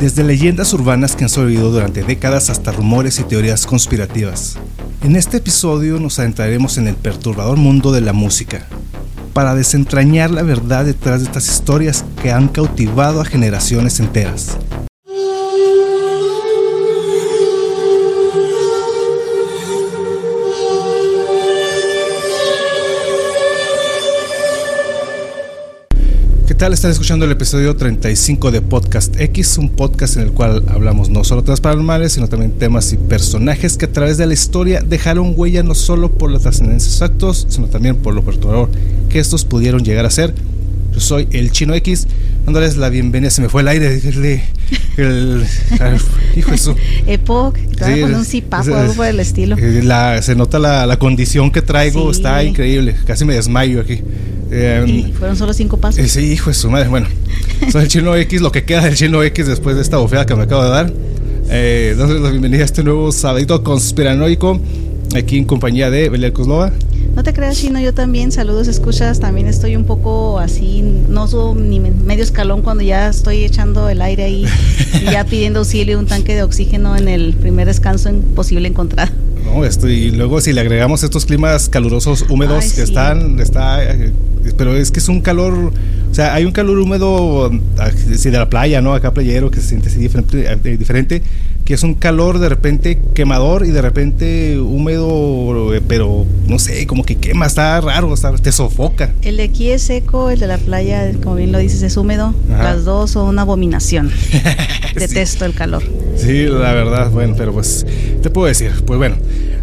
Desde leyendas urbanas que han sobrevivido durante décadas hasta rumores y teorías conspirativas. En este episodio nos adentraremos en el perturbador mundo de la música, para desentrañar la verdad detrás de estas historias que han cautivado a generaciones enteras. Tal? Están escuchando el episodio 35 de Podcast X, un podcast en el cual hablamos no solo de las paranormales, sino también temas y personajes que a través de la historia dejaron huella no solo por las trascendencias actos, sino también por lo perturbador que estos pudieron llegar a ser. Yo soy el Chino X, dándoles la bienvenida. Se me fue el aire, decirle el, hijo eso. Epoch, sí, con un cipapo, algo por el estilo. Eh, se nota la, condición que traigo, está increíble. Casi me desmayo aquí. Eh, fueron solo cinco pasos. Eh, sí, hijo de su madre. Bueno, soy el chino X, lo que queda del chino X después de esta bofeada que me acabo de dar. Eh, la bienvenida a este nuevo sabadito conspiranoico, aquí en compañía de Belia Kozlova. No te creas, Chino, yo también, saludos, escuchas, también estoy un poco así, no subo ni medio escalón cuando ya estoy echando el aire ahí y ya pidiendo auxilio, un tanque de oxígeno en el primer descanso posible encontrado. No, esto, y luego si le agregamos estos climas calurosos, húmedos que están, está pero es que es un calor, o sea, hay un calor húmedo de la playa, ¿no? Acá playero que se siente así diferente, eh, diferente, que es un calor de repente quemador y de repente húmedo, eh, pero no sé, como que quema, está raro, te sofoca. El de aquí es seco, el de la playa, como bien lo dices, es húmedo. Las dos son una abominación. Detesto el calor. Sí, la verdad, bueno, pero pues, te puedo decir, pues bueno.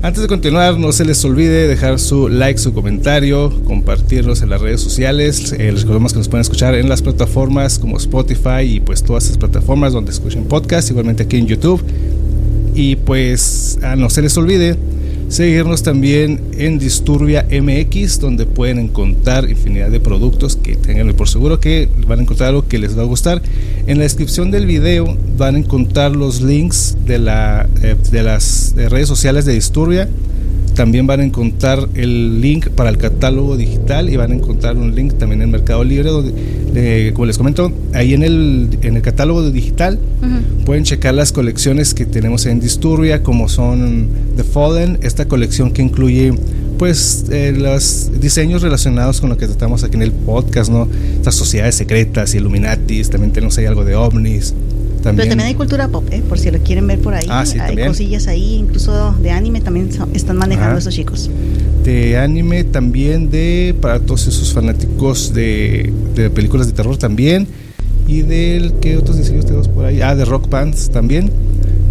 Antes de continuar, no se les olvide dejar su like, su comentario, compartirlos en las redes sociales. Eh, les recordamos que nos pueden escuchar en las plataformas como Spotify y pues todas esas plataformas donde escuchen podcast, igualmente aquí en YouTube. Y pues ah, no se les olvide Seguirnos también en Disturbia MX, donde pueden encontrar infinidad de productos que tengan por seguro que van a encontrar algo que les va a gustar. En la descripción del video van a encontrar los links de, la, eh, de las redes sociales de Disturbia también van a encontrar el link para el catálogo digital y van a encontrar un link también en Mercado Libre, donde, como les comento, ahí en el, en el catálogo digital pueden checar las colecciones que tenemos en Disturbia, como son The Fallen, esta colección que incluye pues eh, los diseños relacionados con lo que tratamos aquí en el podcast, ¿no? Estas sociedades secretas, Illuminatis, también tenemos ahí algo de ovnis, pero también hay cultura pop, ¿eh? por si lo quieren ver por ahí. Ah, hay cosillas ahí, incluso de anime también están manejando esos chicos. De anime también, de para todos esos fanáticos de, de películas de terror también. Y del que otros diseños tenemos por ahí. Ah, de rock bands también.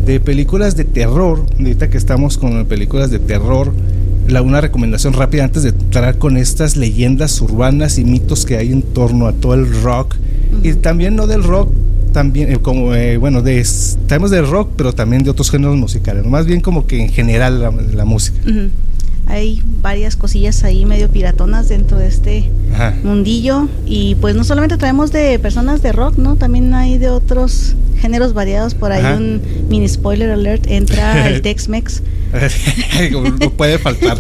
De películas de terror. Ahorita que estamos con películas de terror. La, una recomendación rápida antes de entrar con estas leyendas urbanas y mitos que hay en torno a todo el rock. Y también no del rock también, eh, como, eh, bueno, de, tenemos de rock, pero también de otros géneros musicales, más bien como que en general la, música. Hay varias cosillas ahí medio piratonas dentro de este mundillo y pues no solamente traemos de personas de rock, ¿no? También hay de otros géneros variados, por ahí un mini spoiler alert, entra el Tex-Mex. no puede faltar.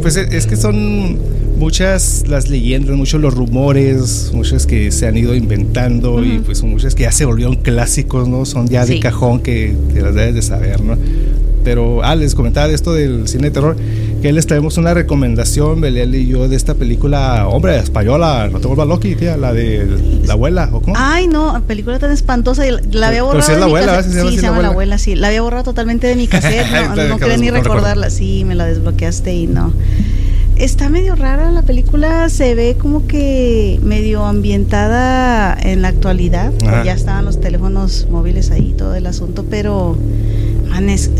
Pues es que son muchas las leyendas, muchos los rumores, muchas que se han ido inventando y pues muchas que ya se volvieron clásicos, ¿no? Son ya de cajón que te las debes de saber, ¿no? Pero, ah, les comentaba esto del cine de terror, que les traemos una recomendación, Belial y yo, de esta película, hombre, española, no te vuelvas loqui, tía, la de la abuela, ¿o cómo? Ay, no, película tan espantosa, la había borrado. Pero, si es la abuela, sí, se llama la abuela, sí, la había borrado totalmente de mi cassette, no, no quería ni recordarla, sí, me la desbloqueaste y no está medio rara la película, se ve como que medio ambientada en la actualidad. Ya estaban los teléfonos móviles ahí, todo el asunto, pero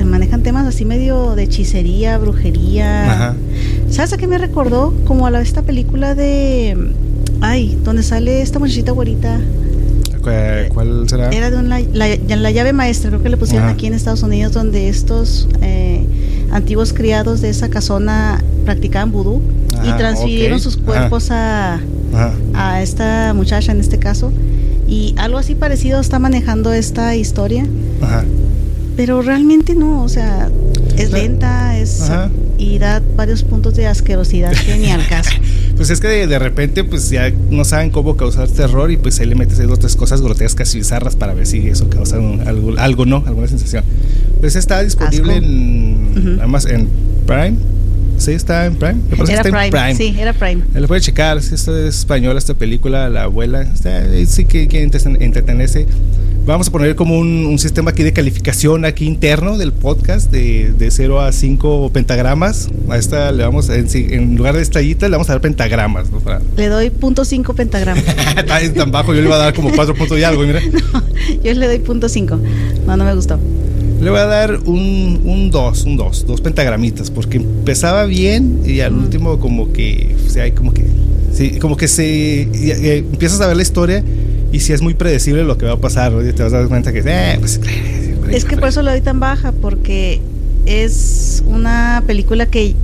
manejan temas así medio de hechicería, brujería. ¿Sabes a qué me recordó? Como a la, esta película de... Ay, donde sale esta muchachita güerita. ¿Cuál será? Era de la, la, llave maestra, creo que le pusieron aquí en Estados Unidos, donde estos eh, antiguos criados de esa casona practicaban vudú y transfirieron sus cuerpos a, a esta muchacha en este caso. Y algo así parecido está manejando esta historia. Pero realmente no, o sea, es lenta, es y da varios puntos de asquerosidad que ni al caso. Pues es que de, repente pues ya no saben cómo causar terror y pues ahí le metes dos tres cosas grotescas y bizarras para ver si eso causa algo, algo no, alguna sensación. Pues está disponible en, además en Prime. Sí, está en Prime. era Prime. Sí, era Prime. Lo puede checar. Si esto es española, esta película, La Abuela. sí que quiere entretenerse Vamos a poner como un, sistema aquí de calificación aquí interno del podcast de, de 0 a 5 pentagramas. A esta le vamos, en, en lugar de estrellitas, le vamos a dar pentagramas. Le doy punto .5 pentagramas. Está tan bajo, yo le iba a dar como 4 puntos y algo, mira. yo le doy punto .5. No, no me gustó. Le voy a dar un 2, un 2, dos pentagramitas, porque empezaba bien y al último como que, o sea, como que, sí, como que se, empiezas a ver la historia y si es muy predecible lo que va a pasar, te vas a dar cuenta que eh, pues, es que por eso lo doy tan baja, porque es una película que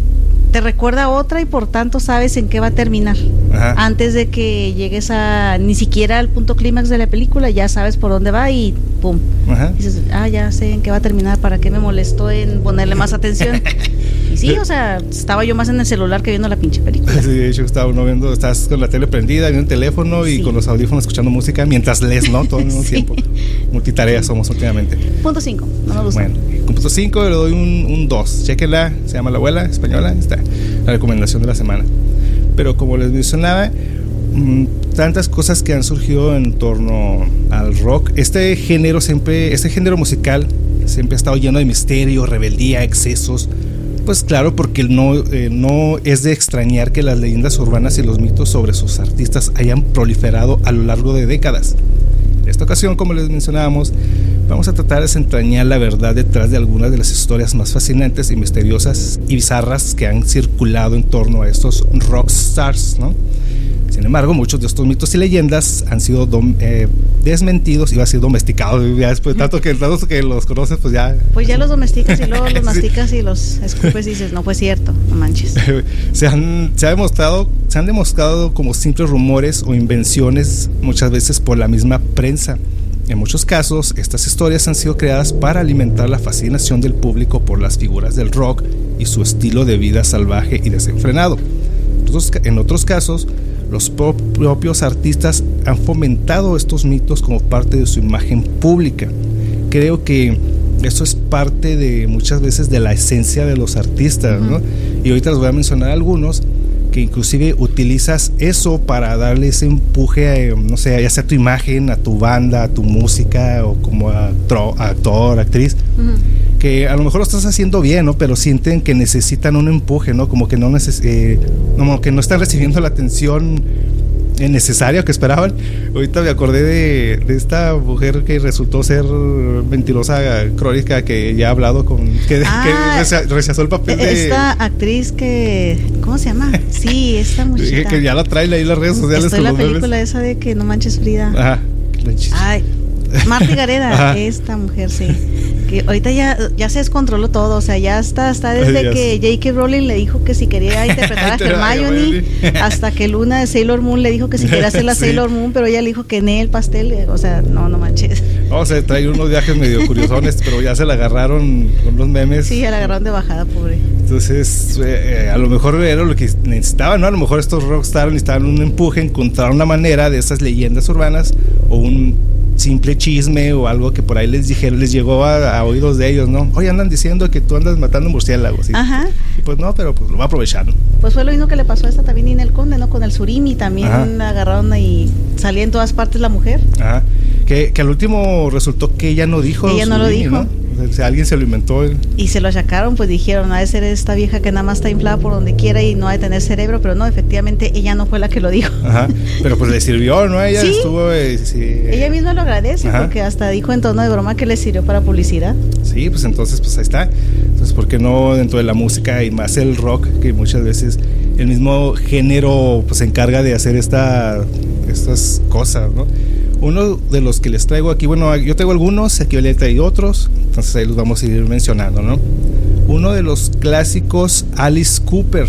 te recuerda a otra y por tanto sabes en qué va a terminar. Antes de que llegues a ni siquiera al punto clímax de la película, ya sabes por dónde va y pum. Dices, ah, ya sé en qué va a terminar, ¿para qué me molestó en ponerle más atención? Y sí, o sea, estaba yo más en el celular que viendo la pinche película. Sí, de hecho, estaba uno viendo, estás con la tele prendida, viendo el teléfono y con los audífonos escuchando música mientras lees, ¿no? Todo el mismo tiempo. Multitarea somos últimamente. Punto 5, no me gusta. Bueno, con punto 5 le doy un 2. Chequenla, se llama La Abuela Española, está la recomendación de la semana. Pero como les mencionaba, mm, tantas cosas que han surgido en torno al rock. Este género siempre, este género musical siempre ha estado lleno de misterio, rebeldía, excesos, pues claro, porque no, eh, no es de extrañar que las leyendas urbanas y los mitos sobre sus artistas hayan proliferado a lo largo de décadas. En esta ocasión, como les mencionábamos, vamos a tratar de desentrañar la verdad detrás de algunas de las historias más fascinantes y misteriosas y bizarras que han circulado en torno a estos rockstars, ¿no? Sin embargo, muchos de estos mitos y leyendas han sido eh, desmentidos y han sido domesticados. Ya después, tanto que, tanto que los conoces, pues ya. Pues ya los domesticas y luego los masticas y los escupes y dices, no fue cierto, no manches. se, han, se, ha demostrado, se han demostrado como simples rumores o invenciones, muchas veces por la misma prensa. En muchos casos, estas historias han sido creadas para alimentar la fascinación del público por las figuras del rock y su estilo de vida salvaje y desenfrenado. En otros casos, los propios artistas han fomentado estos mitos como parte de su imagen pública. Creo que eso es parte de muchas veces de la esencia de los artistas, ¿no? Y ahorita les voy a mencionar algunos que inclusive utilizas eso para darle ese empuje, a, no sé, ya sea a tu imagen, a tu banda, a tu música o como actor, actriz que a lo mejor lo estás haciendo bien, ¿no? Pero sienten que necesitan un empuje, ¿no? Como que no, eh, como que no están recibiendo la atención necesaria que esperaban. Ahorita me acordé de, esta mujer que resultó ser mentirosa crónica que ya ha hablado con que, ah, rechazó el papel de esta actriz que ¿cómo se llama? Sí, esta muchacha. que ya la trae ahí las redes sociales. Estoy la película esa de que no manches Frida. Ajá. Ay, Marta Gareda, esta mujer sí ahorita ya, ya se descontroló todo, o sea, ya está, está desde que J.K. Rowling le dijo que si quería interpretar a Hermione, hasta que Luna de Sailor Moon le dijo que si quería hacer la Sailor Moon, pero ella le dijo que en el pastel, o sea, no, no manches. No, se trae unos viajes medio curiosones, pero ya se la agarraron con los memes. Sí, ya la agarraron de bajada, pobre. Entonces, eh, a lo mejor era lo que necesitaban, ¿no? A lo mejor estos rockstars necesitaban un empuje, encontrar una manera de esas leyendas urbanas o un simple chisme o algo que por ahí les dijeron, les llegó a, oídos de ellos, ¿no? Hoy andan diciendo que tú andas matando murciélagos. ¿sí? Ajá. Y pues no, pero pues lo va aprovechando. Pues fue lo mismo que le pasó a esta también en el Conde, ¿no? Con el Surimi también agarraron y salía en todas partes la mujer. Ajá. Que, que al último resultó que ella no dijo. Ella no lo dijo. O sea, alguien se lo inventó. Y se lo achacaron, pues dijeron, ha de ser esta vieja que nada más está inflada por donde quiera y no ha de tener cerebro, pero no, efectivamente ella no fue la que lo dijo. Ajá, pero pues le sirvió, ¿no? Ella estuvo... Eh, ella misma lo agradece porque hasta dijo en tono de broma que le sirvió para publicidad. Sí, pues entonces pues ahí está. Entonces, ¿por qué no dentro de la música y más el rock, que muchas veces el mismo género pues se encarga de hacer esta, estas cosas, ¿no? Uno de los que les traigo aquí, bueno, yo tengo algunos, aquí le traigo otros, entonces ahí los vamos a ir mencionando, ¿no? Uno de los clásicos, Alice Cooper,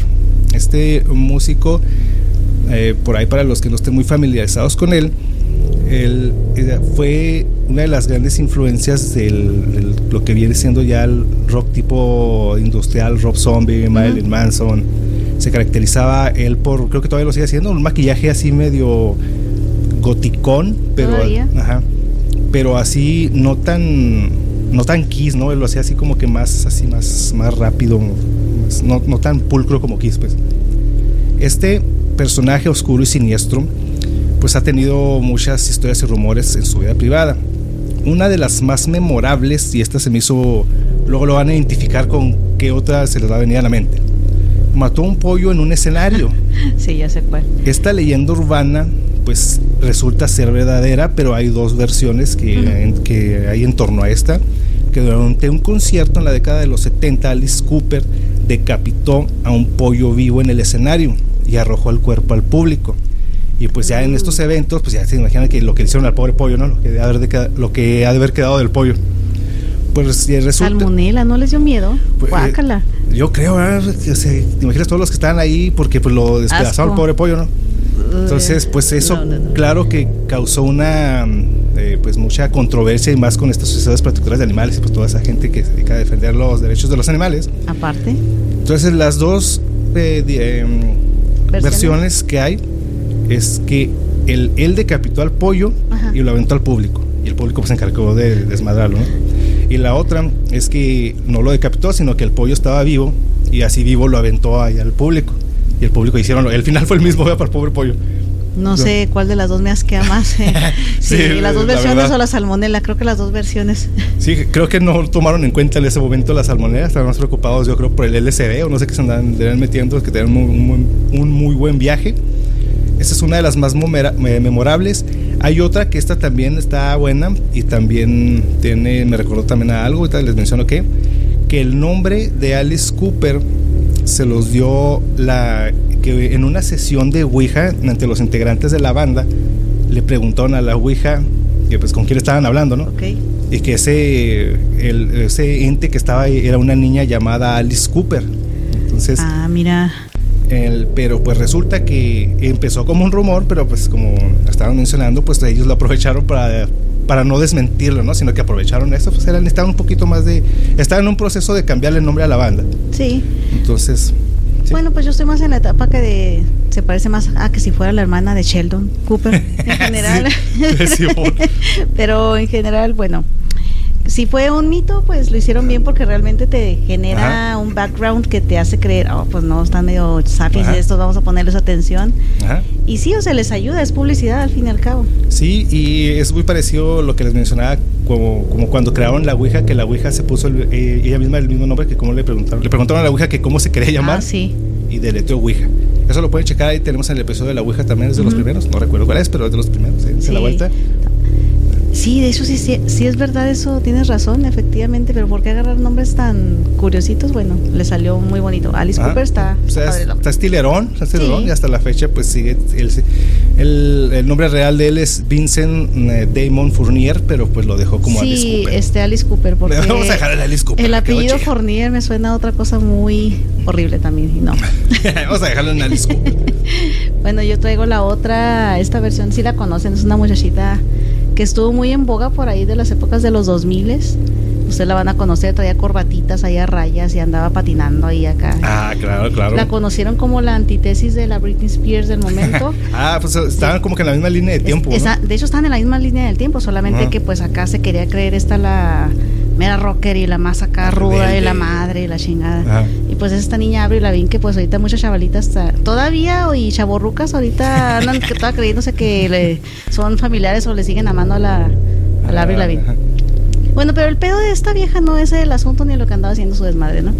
este músico, eh, por ahí para los que no estén muy familiarizados con él, él, fue una de las grandes influencias de lo que viene siendo ya el rock tipo industrial, Rob Zombie, Marilyn Manson, se caracterizaba él por, creo que todavía lo sigue haciendo, un maquillaje así medio goticón, pero, ajá, pero así no tan, no tan Kiss, ¿no? Él lo hacía así como que más, así más, más rápido, no, no tan pulcro como Kiss, pues. Este personaje oscuro y siniestro, pues ha tenido muchas historias y rumores en su vida privada. Una de las más memorables, y esta se me hizo, luego lo van a identificar con qué otra se les va a venir a la mente. Mató un pollo en un escenario. sí, ya sé cuál. Esta leyenda urbana, pues resulta ser verdadera, pero hay dos versiones que, que hay en torno a esta. Que durante un concierto en la década de los 70, Alice Cooper decapitó a un pollo vivo en el escenario y arrojó el cuerpo al público. Y pues ya en estos eventos, pues ya se imaginan que lo que hicieron al pobre pollo, ¿no? Lo que ha de haber, lo que ha de haber quedado del pollo. Pues resulta... Salmonela, ¿no les dio miedo? Pues, Guácala. yo creo, te imaginas todos los que estaban ahí porque pues lo despedazaron al pobre pollo, ¿no? Entonces, pues eso, claro que causó una, eh, pues mucha controversia y más con estas sociedades protectoras de animales y pues toda esa gente que se dedica a defender los derechos de los animales. Aparte. Entonces, las dos eh, em, ¿Versiones? que hay es que él, él decapitó al pollo y lo aventó al público. Y el público pues, se encargó de desmadrarlo. Y la otra es que no lo decapitó, sino que el pollo estaba vivo y así vivo lo aventó ahí al público. Y el público hicieron, el final fue el mismo para el pobre pollo. No sé cuál de las dos me asquea más. Eh. sí, las dos versiones o la salmonela, creo que las dos versiones. sí, creo que no tomaron en cuenta en ese momento la salmonela, estaban más preocupados yo creo por el LSD o no sé qué se andan metiendo, que tenían un, un, muy buen viaje. Esa es una de las más memorables. Hay otra que esta también está buena y también tiene, me recordó también a algo, ahorita les menciono que, que el nombre de Alice Cooper se los dio la que en una sesión de Ouija entre los integrantes de la banda le preguntaron a la Ouija que pues con quién estaban hablando, ¿no? Y que ese ese ente que estaba ahí era una niña llamada Alice Cooper. Entonces, ah, mira. El, pero pues resulta que empezó como un rumor, pero pues como estaban mencionando, pues ellos lo aprovecharon para para no desmentirlo, ¿no? Sino que aprovecharon eso, pues eran, estaban un poquito más de... Estaban en un proceso de cambiarle el nombre a la banda. Sí. Entonces... Bueno, pues yo estoy más en la etapa que de... Se parece más a que si fuera la hermana de Sheldon Cooper, en general. Pero en general, bueno, si fue un mito, pues lo hicieron bien porque realmente te genera un background que te hace creer, oh, pues no, están medio safis estos, vamos a ponerles atención. Y sí, o sea, les ayuda, es publicidad al fin y al cabo. Sí, y es muy parecido lo que les mencionaba, como, como cuando crearon la Ouija, que la Ouija se puso eh, ella misma el mismo nombre que como le preguntaron. Le preguntaron a la Ouija que cómo se quería llamar. Ah, sí. Y deleteó Ouija. Eso lo pueden checar ahí, tenemos en el episodio de la Ouija también, es de los primeros, no recuerdo cuál es, pero es de los primeros, ¿eh? la vuelta. Sí, de hecho sí, sí, es verdad eso, tienes razón, efectivamente, pero ¿por qué agarrar nombres tan curiositos? Bueno, le salió muy bonito. Alice ah, Cooper está... O sea, está estilerón, está estilerón y hasta la fecha pues sigue... El, el, nombre real de él es Vincent eh, Damon Fournier, pero pues lo dejó como Alice Cooper. Sí, este Alice Cooper, porque... Vamos a dejar a Alice Cooper. El apellido Fournier me suena a otra cosa muy horrible también, y no. Vamos a dejarlo en Alice Cooper. bueno, yo traigo la otra, esta versión, si la conocen, es una muchachita que estuvo muy en boga por ahí de las épocas de los 2000 Usted la van a conocer, traía corbatitas ahí a rayas y andaba patinando ahí acá. Ah, claro, claro. La conocieron como la antítesis de la Britney Spears del momento. ah, pues estaban como que en la misma línea de tiempo. De hecho, estaban en la misma línea del tiempo, solamente que pues acá se quería creer esta la mera rocker y la más acá ruda y la madre y la chingada. Y pues esta niña abre y la vi que pues ahorita muchas chavalitas todavía y chaborrucas ahorita andan que toda creyéndose que le, son familiares o le siguen amando a la a la Avril Lavigne. Bueno, pero el pedo de esta vieja no es el asunto ni lo que andaba haciendo su desmadre, ¿no?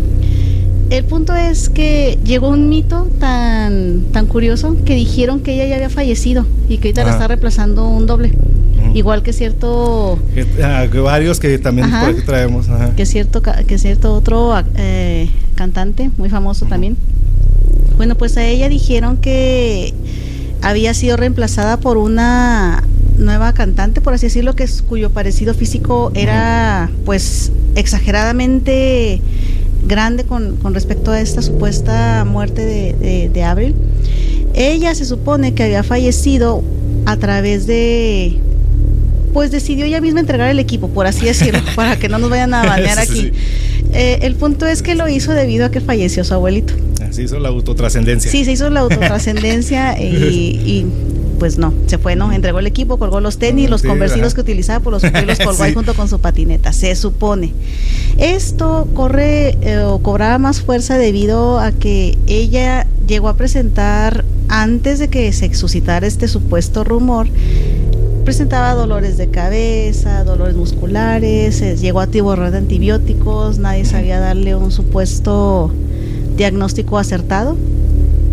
El punto es que llegó un mito tan tan curioso que dijeron que ella ya había fallecido y que ahorita la está reemplazando un doble. Igual que cierto... Ah, varios que también por aquí traemos. Que cierto, que cierto otro eh, cantante muy famoso también. Bueno, pues a ella dijeron que había sido reemplazada por una nueva cantante, por así decirlo, que es, cuyo parecido físico era pues exageradamente grande con, con, respecto a esta supuesta muerte de, de, de Abril. Ella se supone que había fallecido a través de pues decidió ella misma entregar el equipo, por así decirlo, para que no nos vayan a banear aquí. Eh, el punto es que lo hizo debido a que falleció su abuelito. se hizo la autotrascendencia. Sí, se hizo la autotrascendencia y, y, pues no, se fue, ¿no? Entregó el equipo, colgó los tenis, los conversidos que utilizaba, por los, los colgó ahí junto con su patineta, se supone. Esto corre eh, o cobraba más fuerza debido a que ella llegó a presentar, antes de que se suscitara este supuesto rumor, presentaba dolores de cabeza, dolores musculares, eh, llegó a tiborrar de antibióticos, nadie sabía darle un supuesto diagnóstico acertado.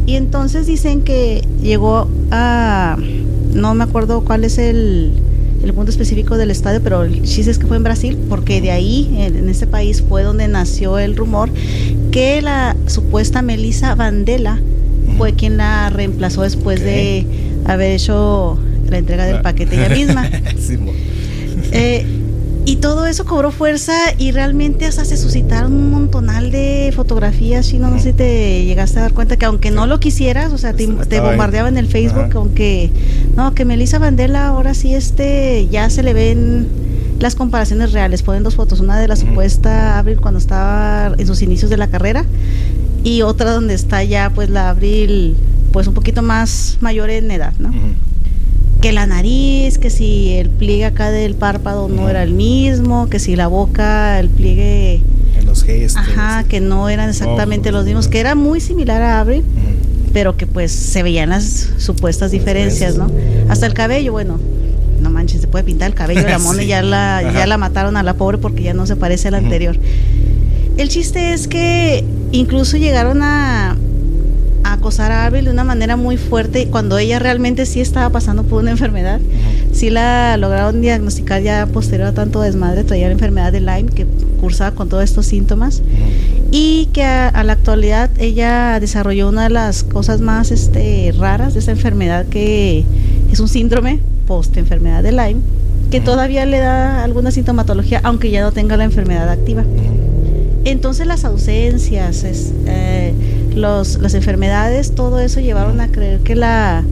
Y entonces dicen que llegó a, no me acuerdo cuál es el, el punto específico del estadio, pero el chiste es que fue en Brasil, porque de ahí, en, este país, fue donde nació el rumor que la supuesta Melissa Vandela fue quien la reemplazó después de haber hecho la entrega del paquete ella misma. Eh, y todo eso cobró fuerza y realmente hasta se suscitaron un montonal de fotografías, no, no sé si te llegaste a dar cuenta que aunque no lo quisieras, o sea, te, bombardeaba en el Facebook, aunque, no, que Melissa Vandela ahora sí este, ya se le ven las comparaciones reales, ponen dos fotos, una de la supuesta Abril cuando estaba en sus inicios de la carrera y otra donde está ya pues la Abril pues un poquito más mayor en edad, ¿no? Que la nariz, que si el pliegue acá del párpado no era el mismo, que si la boca, el pliegue... En los gestos. Ajá, que no eran exactamente los mismos, que era muy similar a Abril, pero que pues se veían las supuestas diferencias, ¿no? Hasta el cabello, bueno, no manches, se puede pintar el cabello de la mona y ya la, ya la mataron a la pobre porque ya no se parece al anterior. El chiste es que incluso llegaron a acosar a Abel de una manera muy fuerte cuando ella realmente sí estaba pasando por una enfermedad. Sí la lograron diagnosticar ya posterior a tanto desmadre, traía la enfermedad de Lyme que cursaba con todos estos síntomas. Y que a, la actualidad ella desarrolló una de las cosas más este, raras de esa enfermedad que es un síndrome post enfermedad de Lyme que todavía le da alguna sintomatología aunque ya no tenga la enfermedad activa. Entonces las ausencias, es, eh, los, las enfermedades, todo eso llevaron a creer que la,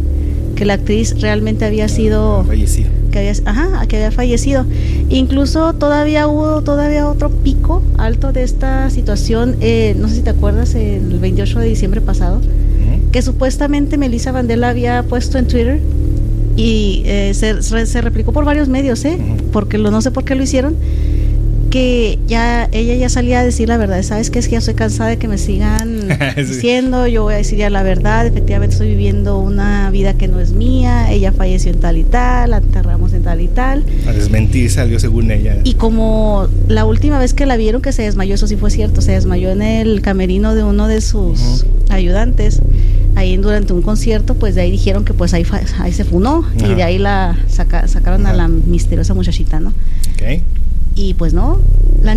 que la actriz realmente había sido... Fallecido. Que había, ajá, que había fallecido. Incluso todavía hubo todavía otro pico alto de esta situación, eh, no sé si te acuerdas, el 28 de diciembre pasado, que supuestamente Melissa Vandela había puesto en Twitter y eh, se, se, replicó por varios medios, ¿eh? Porque lo, no sé por qué lo hicieron que ya ella ya salía a decir la verdad, sabes que es que ya estoy cansada de que me sigan diciendo, yo voy a decir ya la verdad, efectivamente estoy viviendo una vida que no es mía, ella falleció en tal y tal, la enterramos en tal y tal. A desmentir salió según ella. Y como la última vez que la vieron que se desmayó, eso sí fue cierto, se desmayó en el camerino de uno de sus ayudantes, ahí durante un concierto, pues de ahí dijeron que pues ahí, ahí se funó y de ahí la sacaron a la misteriosa muchachita, ¿no? Okay. Y pues no, la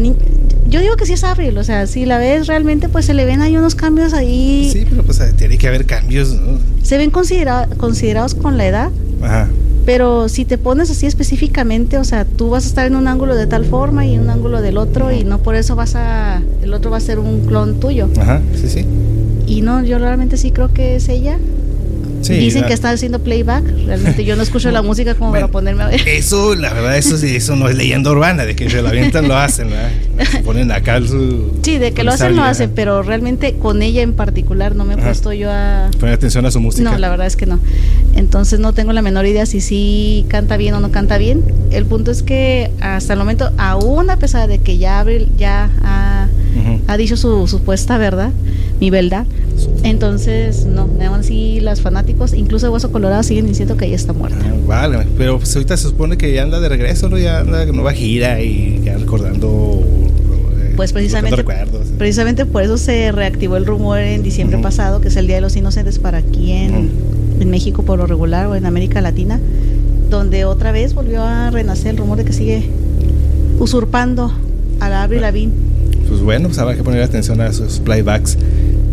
yo digo que sí es Abril, o sea, si la ves realmente, pues se le ven ahí unos cambios ahí. Sí, pero pues tiene que haber cambios, ¿no? Se ven considerados con la edad. Ajá. Pero si te pones así específicamente, o sea, tú vas a estar en un ángulo de tal forma y en un ángulo del otro y no por eso vas a, el otro va a ser un clon tuyo. Ajá, sí, sí. Y no, yo realmente sí creo que es ella. Dicen que está haciendo playback. Realmente yo no escucho la música como para ponerme a ver. Eso, la verdad, eso eso no es leyenda urbana, de que se la avientan lo hacen, ¿verdad? ponen acá su. Sí, de que lo hacen, lo hacen, pero realmente con ella en particular no me he puesto yo a. Poner atención a su música. No, la verdad es que no. Entonces no tengo la menor idea si sí canta bien o no canta bien. El punto es que hasta el momento, aún a pesar de que ya Abril ya ha, ha dicho su supuesta verdad, mi verdad, entonces, no, aún así los fanáticos, incluso de Hueso Colorado, siguen diciendo que ella está muerta. Ah, vale, pero pues ahorita se supone que ya anda de regreso, ¿no? Ya anda nueva gira y ya recordando. Eh, pues precisamente, precisamente por eso se reactivó el rumor en diciembre pasado, que es el Día de los Inocentes para aquí en, México por lo regular o en América Latina, donde otra vez volvió a renacer el rumor de que sigue usurpando a la Avril Lavigne. Pues bueno, pues habrá que poner atención a sus playbacks.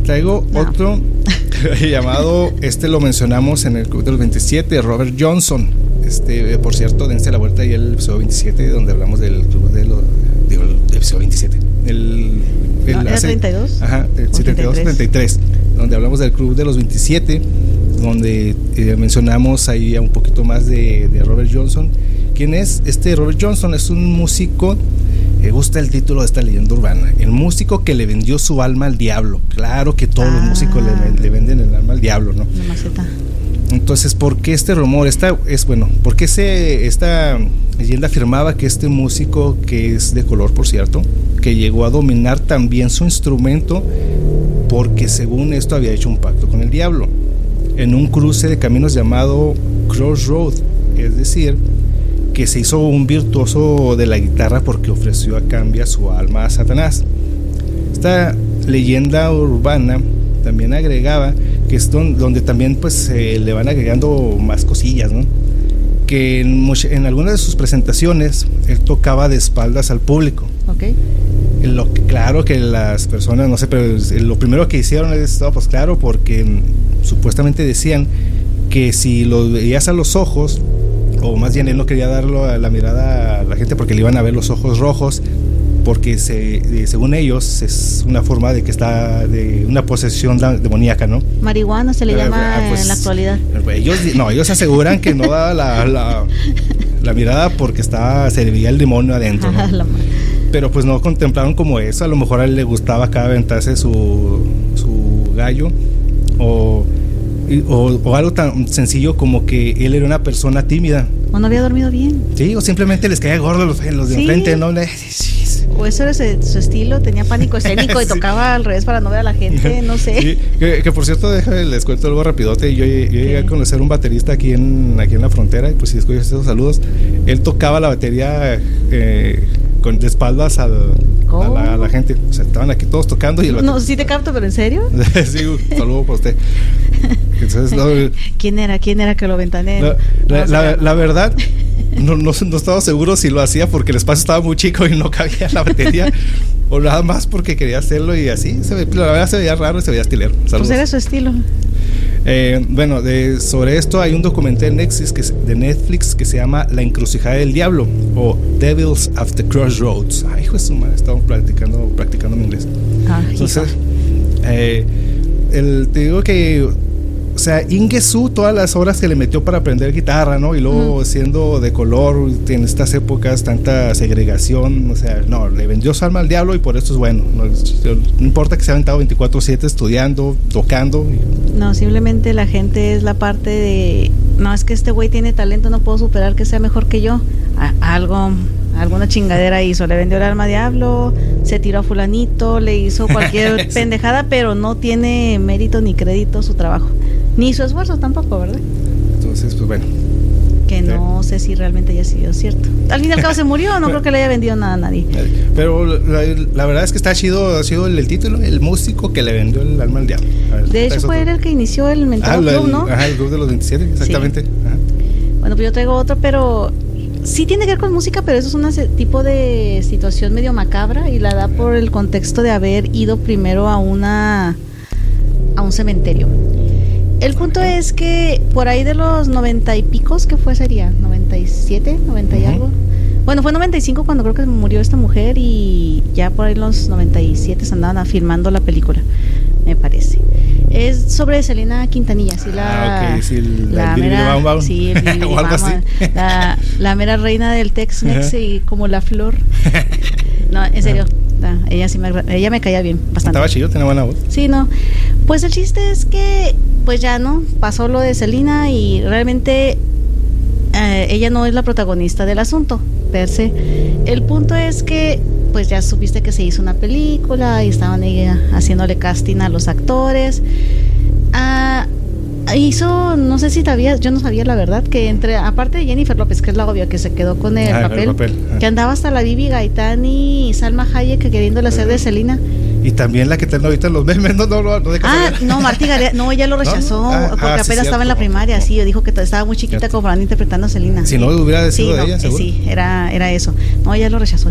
Traigo otro llamado, este lo mencionamos en el Club de los 27, Robert Johnson. Este, por cierto, dense la vuelta y el episodio 27, donde hablamos del Club de los. Digo, el episodio 27. El, el 32? Ajá, el 72, 33, donde hablamos del Club de los 27, donde eh, mencionamos ahí un poquito más de, de Robert Johnson. ¿Quién es? Este Robert Johnson es un músico Me gusta el título de esta leyenda urbana. El músico que le vendió su alma al diablo. Claro que todos los músicos le, le, venden el alma al diablo, ¿no? La maceta. Entonces, ¿por qué este rumor? Esta, es bueno, ¿por qué se, esta leyenda afirmaba que este músico, que es de color, por cierto, que llegó a dominar también su instrumento, porque según esto había hecho un pacto con el diablo, en un cruce de caminos llamado Crossroad, es decir, que se hizo un virtuoso de la guitarra porque ofreció a cambio su alma a Satanás. Esta leyenda urbana también agregaba que es donde también pues le van agregando más cosillas, ¿no? Que en, algunas de sus presentaciones él tocaba de espaldas al público. Ok. Lo, claro que las personas, no sé, pero lo primero que hicieron es, pues claro, porque supuestamente decían que si lo veías a los ojos, o más bien él no quería darlo a la mirada a la gente porque le iban a ver los ojos rojos, porque se, según ellos es una forma de que está de una posesión demoníaca, ¿no? Marihuana se le llama ah, pues, en la actualidad. Ellos, no, ellos aseguran que no da la, la, mirada porque está, se veía el demonio adentro. Pero pues no contemplaron como eso, a lo mejor a él le gustaba acá aventarse su, su gallo o, o, algo tan sencillo como que él era una persona tímida. O no había dormido bien. Sí, o simplemente les caía gordo los, los de enfrente, ¿no? o eso era su, estilo, tenía pánico escénico y tocaba al revés para no ver a la gente, no sé. que, por cierto, déjame, les cuento algo rapidote. Yo, llegué a conocer un baterista aquí en, aquí en la frontera, y pues si escuchas esos saludos, él tocaba la batería eh, con, de espaldas al, a, la, gente. O sea, estaban aquí todos tocando y el No, sí te capto, pero ¿en serio? sí, saludo para usted. ¿Quién era? ¿Quién era que lo ventaneó? La, la, verdad, no, no, no, estaba seguro si lo hacía porque el espacio estaba muy chico y no cabía la batería. o nada más porque quería hacerlo y así. Se la verdad se veía raro y se veía estilero. Pues era su estilo. Eh, bueno, de, sobre esto hay un documental Nexus que, de Netflix que se llama La encrucijada del diablo o Devils of the Crossroads. Ay, hijo de su madre, estamos practicando, practicando mi inglés. Ah, Entonces, eh, el, te digo que o sea, Ingesu, todas las horas que le metió para aprender guitarra, ¿no? Y luego siendo de color, en estas épocas, tanta segregación, o sea, no, le vendió su alma al diablo y por eso es bueno. No, importa que se ha aventado 24-7 estudiando, tocando. No, simplemente la gente es la parte de, no, es que este güey tiene talento, no puedo superar que sea mejor que yo. algo, alguna chingadera hizo, le vendió el alma al diablo, se tiró a fulanito, le hizo cualquier pendejada, pero no tiene mérito ni crédito su trabajo. Ni su esfuerzo tampoco, ¿verdad? Entonces, pues bueno. Que no sé si realmente haya sido cierto. Al fin y al cabo se murió, no creo que le haya vendido nada a nadie. Pero la, verdad es que está chido, ha sido el, título, el músico que le vendió el alma al diablo. de hecho, fue él el que inició el mentado ah, club, ¿no? Ajá, el club de los 27, exactamente. Bueno, pues yo traigo otro, pero sí tiene que ver con música, pero eso es un tipo de situación medio macabra y la da por el contexto de haber ido primero a una a un cementerio. El punto es que por ahí de los noventa y picos, ¿qué fue sería? ¿97? ¿90 y algo? Bueno, fue 95 cuando creo que murió esta mujer y ya por ahí los 97 se andaban filmando la película, me parece. Es sobre Selena Quintanilla, sí, la, ah, sí, la, mera, sí, la, la, mera reina del Tex-Mex y como la flor. No, en serio, ella sí me, ella me caía bien, bastante. Estaba chido, tenía buena voz. Sí, no. Pues el chiste es que, pues ya no, pasó lo de Selena y realmente eh, ella no es la protagonista del asunto, per se. El punto es que, pues ya supiste que se hizo una película y estaban ahí haciéndole casting a los actores. Ah, hizo, no sé si sabías, yo no sabía la verdad, que entre, aparte de Jennifer López, que es la obvia que se quedó con el ah, papel, que andaba hasta la Bibi Gaitán y Salma Hayek queriéndole hacer de Selena. Y también la que tengo ahorita en los memes, no, no, no, Ah, no, Martí Gareda, no, ella lo rechazó ah, porque ah, apenas estaba en la primaria, sí, dijo que estaba muy chiquita como para interpretando a Selena. Si no hubiera sido de ella, seguro. Sí, era, era eso. No, ella lo rechazó,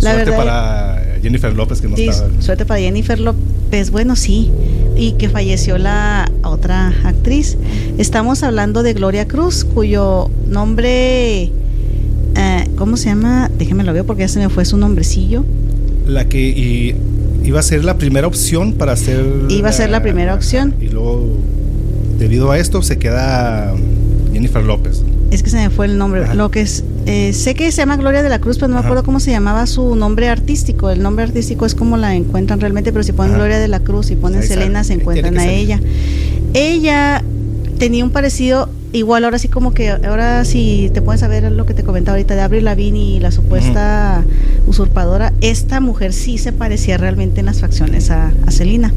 La suerte para Jennifer López que no sí, estaba. Suerte para Jennifer López, bueno, sí. Y que falleció la otra actriz. Estamos hablando de Gloria Cruz, cuyo nombre, eh, ¿cómo se llama? Déjeme lo veo porque ya se me fue su nombrecillo. La que y iba a ser la primera opción para hacer. Iba a ser la primera opción. Y luego, debido a esto, se queda Jennifer López. Es que se me fue el nombre. Lo que es, eh, sé que se llama Gloria de la Cruz, pero no me acuerdo cómo se llamaba su nombre artístico. El nombre artístico es como la encuentran realmente, pero si ponen Gloria de la Cruz y ponen Selena, se encuentran a ella. Ella tenía un parecido igual ahora sí como que ahora si te pueden saber lo que te comentaba ahorita de Avril Lavigne y la supuesta usurpadora, esta mujer sí se parecía realmente en las facciones a, a Selena.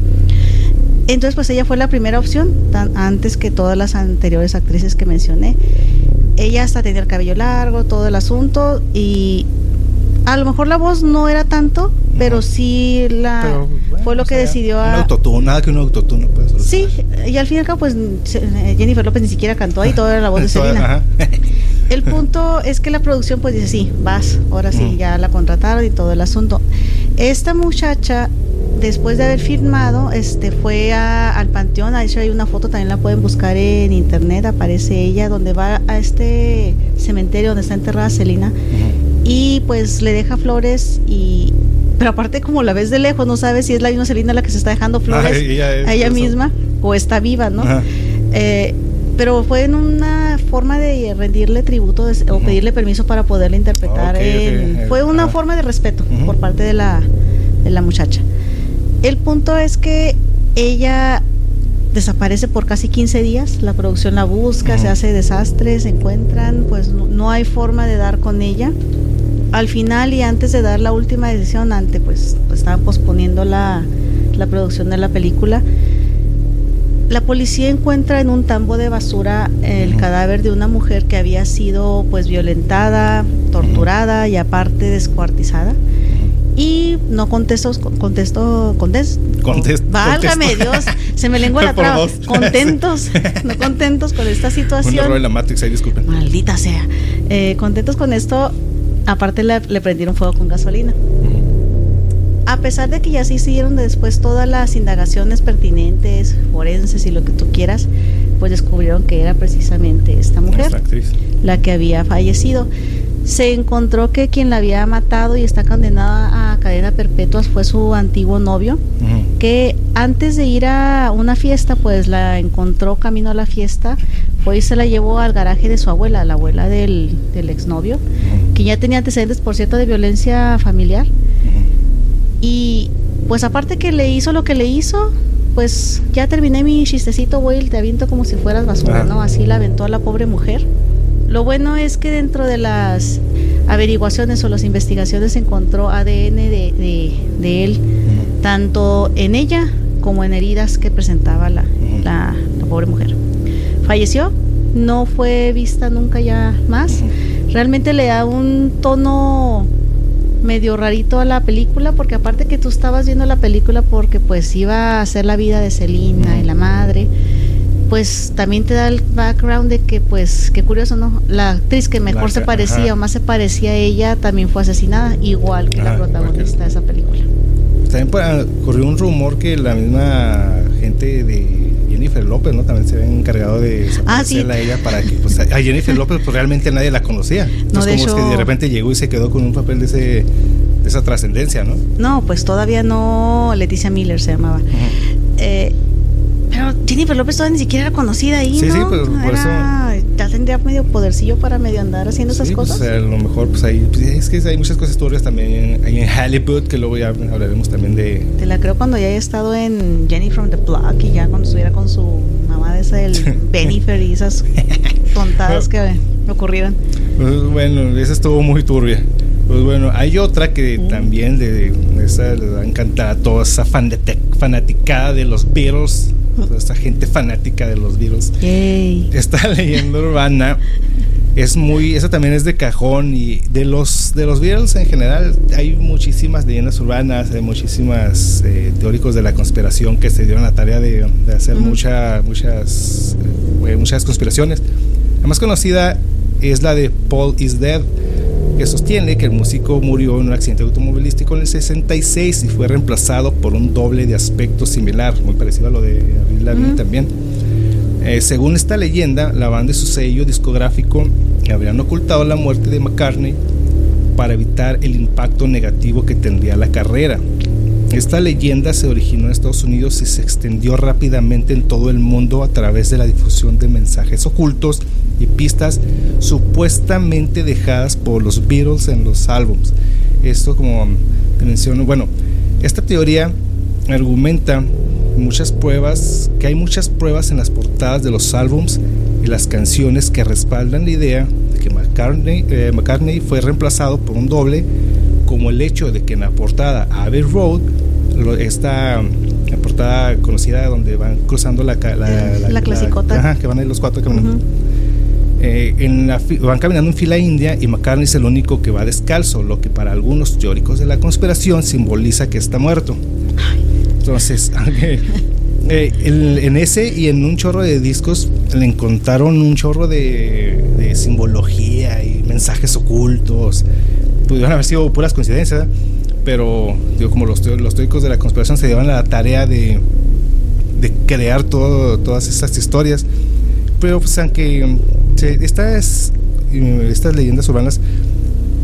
Entonces pues ella fue la primera opción antes que todas las anteriores actrices que mencioné. Ella hasta tenía el cabello largo, todo el asunto y a lo mejor la voz no era tanto, pero sí la fue lo que decidió a... Un autotune, nada que un autotune puede Sí, y al fin y al cabo, pues Jennifer López ni siquiera cantó ahí, toda era la voz de Selena. el punto es que la producción pues dice, sí, vas, ahora sí, ya la contrataron y todo el asunto. Esta muchacha, después de haber firmado, este, fue al panteón, de hecho hay una foto, también la pueden buscar en internet, aparece ella, donde va a este cementerio donde está enterrada Selena, y pues le deja flores y pero aparte como la ves de lejos, no sabes si es la misma Selena la que se está dejando flores a ella misma o está viva, ¿no? Eh, pero fue en una forma de rendirle tributo o pedirle permiso para poderle interpretar. Fue una forma de respeto por parte de la, de la muchacha. El punto es que ella desaparece por casi 15 días, la producción la busca, se hace desastres, se encuentran, pues no, hay forma de dar con ella. Al final y antes de dar la última decisión, antes pues, estaban posponiendo la, producción de la película, la policía encuentra en un tambo de basura el cadáver de una mujer que había sido pues violentada, torturada y aparte descuartizada. Y no contesto, contesto, contesto, contesto válgame Dios, se me lengua la traba. Contentos, no contentos con esta situación. Un la Matrix, ahí disculpen. Maldita sea. Eh, contentos con esto, Aparte le, prendieron fuego con gasolina. A pesar de que ya se hicieron después todas las indagaciones pertinentes, forenses y lo que tú quieras, pues descubrieron que era precisamente esta mujer la que había fallecido. Se encontró que quien la había matado y está condenada a cadena perpetua fue su antiguo novio, que antes de ir a una fiesta, pues la encontró camino a la fiesta, fue y se la llevó al garaje de su abuela, la abuela del, del exnovio, que ya tenía antecedentes, por cierto, de violencia familiar. Y pues aparte que le hizo lo que le hizo, pues ya terminé mi chistecito, güey, te aviento como si fueras basura, ¿no? Así la aventó a la pobre mujer. Lo bueno es que dentro de las averiguaciones o las investigaciones se encontró ADN de, de, él, tanto en ella como en heridas que presentaba la, la pobre mujer. Falleció, no fue vista nunca ya más. Realmente le da un tono medio rarito a la película porque aparte que tú estabas viendo la película porque pues iba a ser la vida de Celina y la madre pues también te da el background de que pues qué curioso no la actriz que mejor se parecía o más se parecía a ella también fue asesinada igual que la protagonista de esa película también pues, ocurrió un rumor que la misma gente de Jennifer López, ¿no? También se había encargado de ah, a ella para que, pues, a Jennifer López pues realmente nadie la conocía. Entonces, como es que de repente llegó y se quedó con un papel de ese de esa trascendencia, ¿no? No, pues todavía no, Leticia Miller se llamaba. eh, pero Jennifer López todavía ni siquiera era conocida ahí, sí, ¿no? Sí, pues por eso. Ya tendría medio podercillo para medio andar haciendo esas pues, cosas. a lo mejor, pues ahí. Pues, es que hay muchas cosas turbias también ahí en Hollywood que luego ya hablaremos también de. Te la creo cuando ya haya estado en Jenny from the Block y ya cuando estuviera con su mamá de esa del Benifer y esas tontadas que me ocurrieron. Pues bueno, esa estuvo muy turbia. Pues bueno, hay otra que también de, esa le va a encantar a toda esa fan de fanaticada de los Beatles toda esta gente fanática de los Beatles. Esta leyenda urbana es muy, esa también es de cajón y de los de los Beatles en general hay muchísimas leyendas urbanas, hay muchísimas eh, teóricos de la conspiración que se dieron la tarea de, hacer muchas eh, muchas conspiraciones. La más conocida es la de Paul is Dead que sostiene que el músico murió en un accidente automovilístico en el 66 y fue reemplazado por un doble de aspecto similar, muy parecido a lo de Avril Lavigne también. Eh, según esta leyenda, la banda y su sello discográfico habrían ocultado la muerte de McCartney para evitar el impacto negativo que tendría la carrera. Esta leyenda se originó en Estados Unidos y se extendió rápidamente en todo el mundo a través de la difusión de mensajes ocultos y pistas supuestamente dejadas por los Beatles en los álbums. Esto como te menciono, bueno, esta teoría argumenta muchas pruebas, que hay muchas pruebas en las portadas de los álbums y las canciones que respaldan la idea de que McCartney, eh, McCartney fue reemplazado por un doble, como el hecho de que en la portada Abbey Road, esta la portada conocida donde van cruzando la, la, la, clasicota, ajá, que van ahí los cuatro caminando. Eh, en la, van caminando en fila india y McCartney es el único que va descalzo, lo que para algunos teóricos de la conspiración simboliza que está muerto. Entonces, eh, en ese y en un chorro de discos le encontraron un chorro de, simbología y mensajes ocultos. Pudieron haber sido puras coincidencias, pero digo, como los, los teóricos de la conspiración se llevan la tarea de, de crear todo, todas estas historias. Pero pues aunque estas, estas leyendas urbanas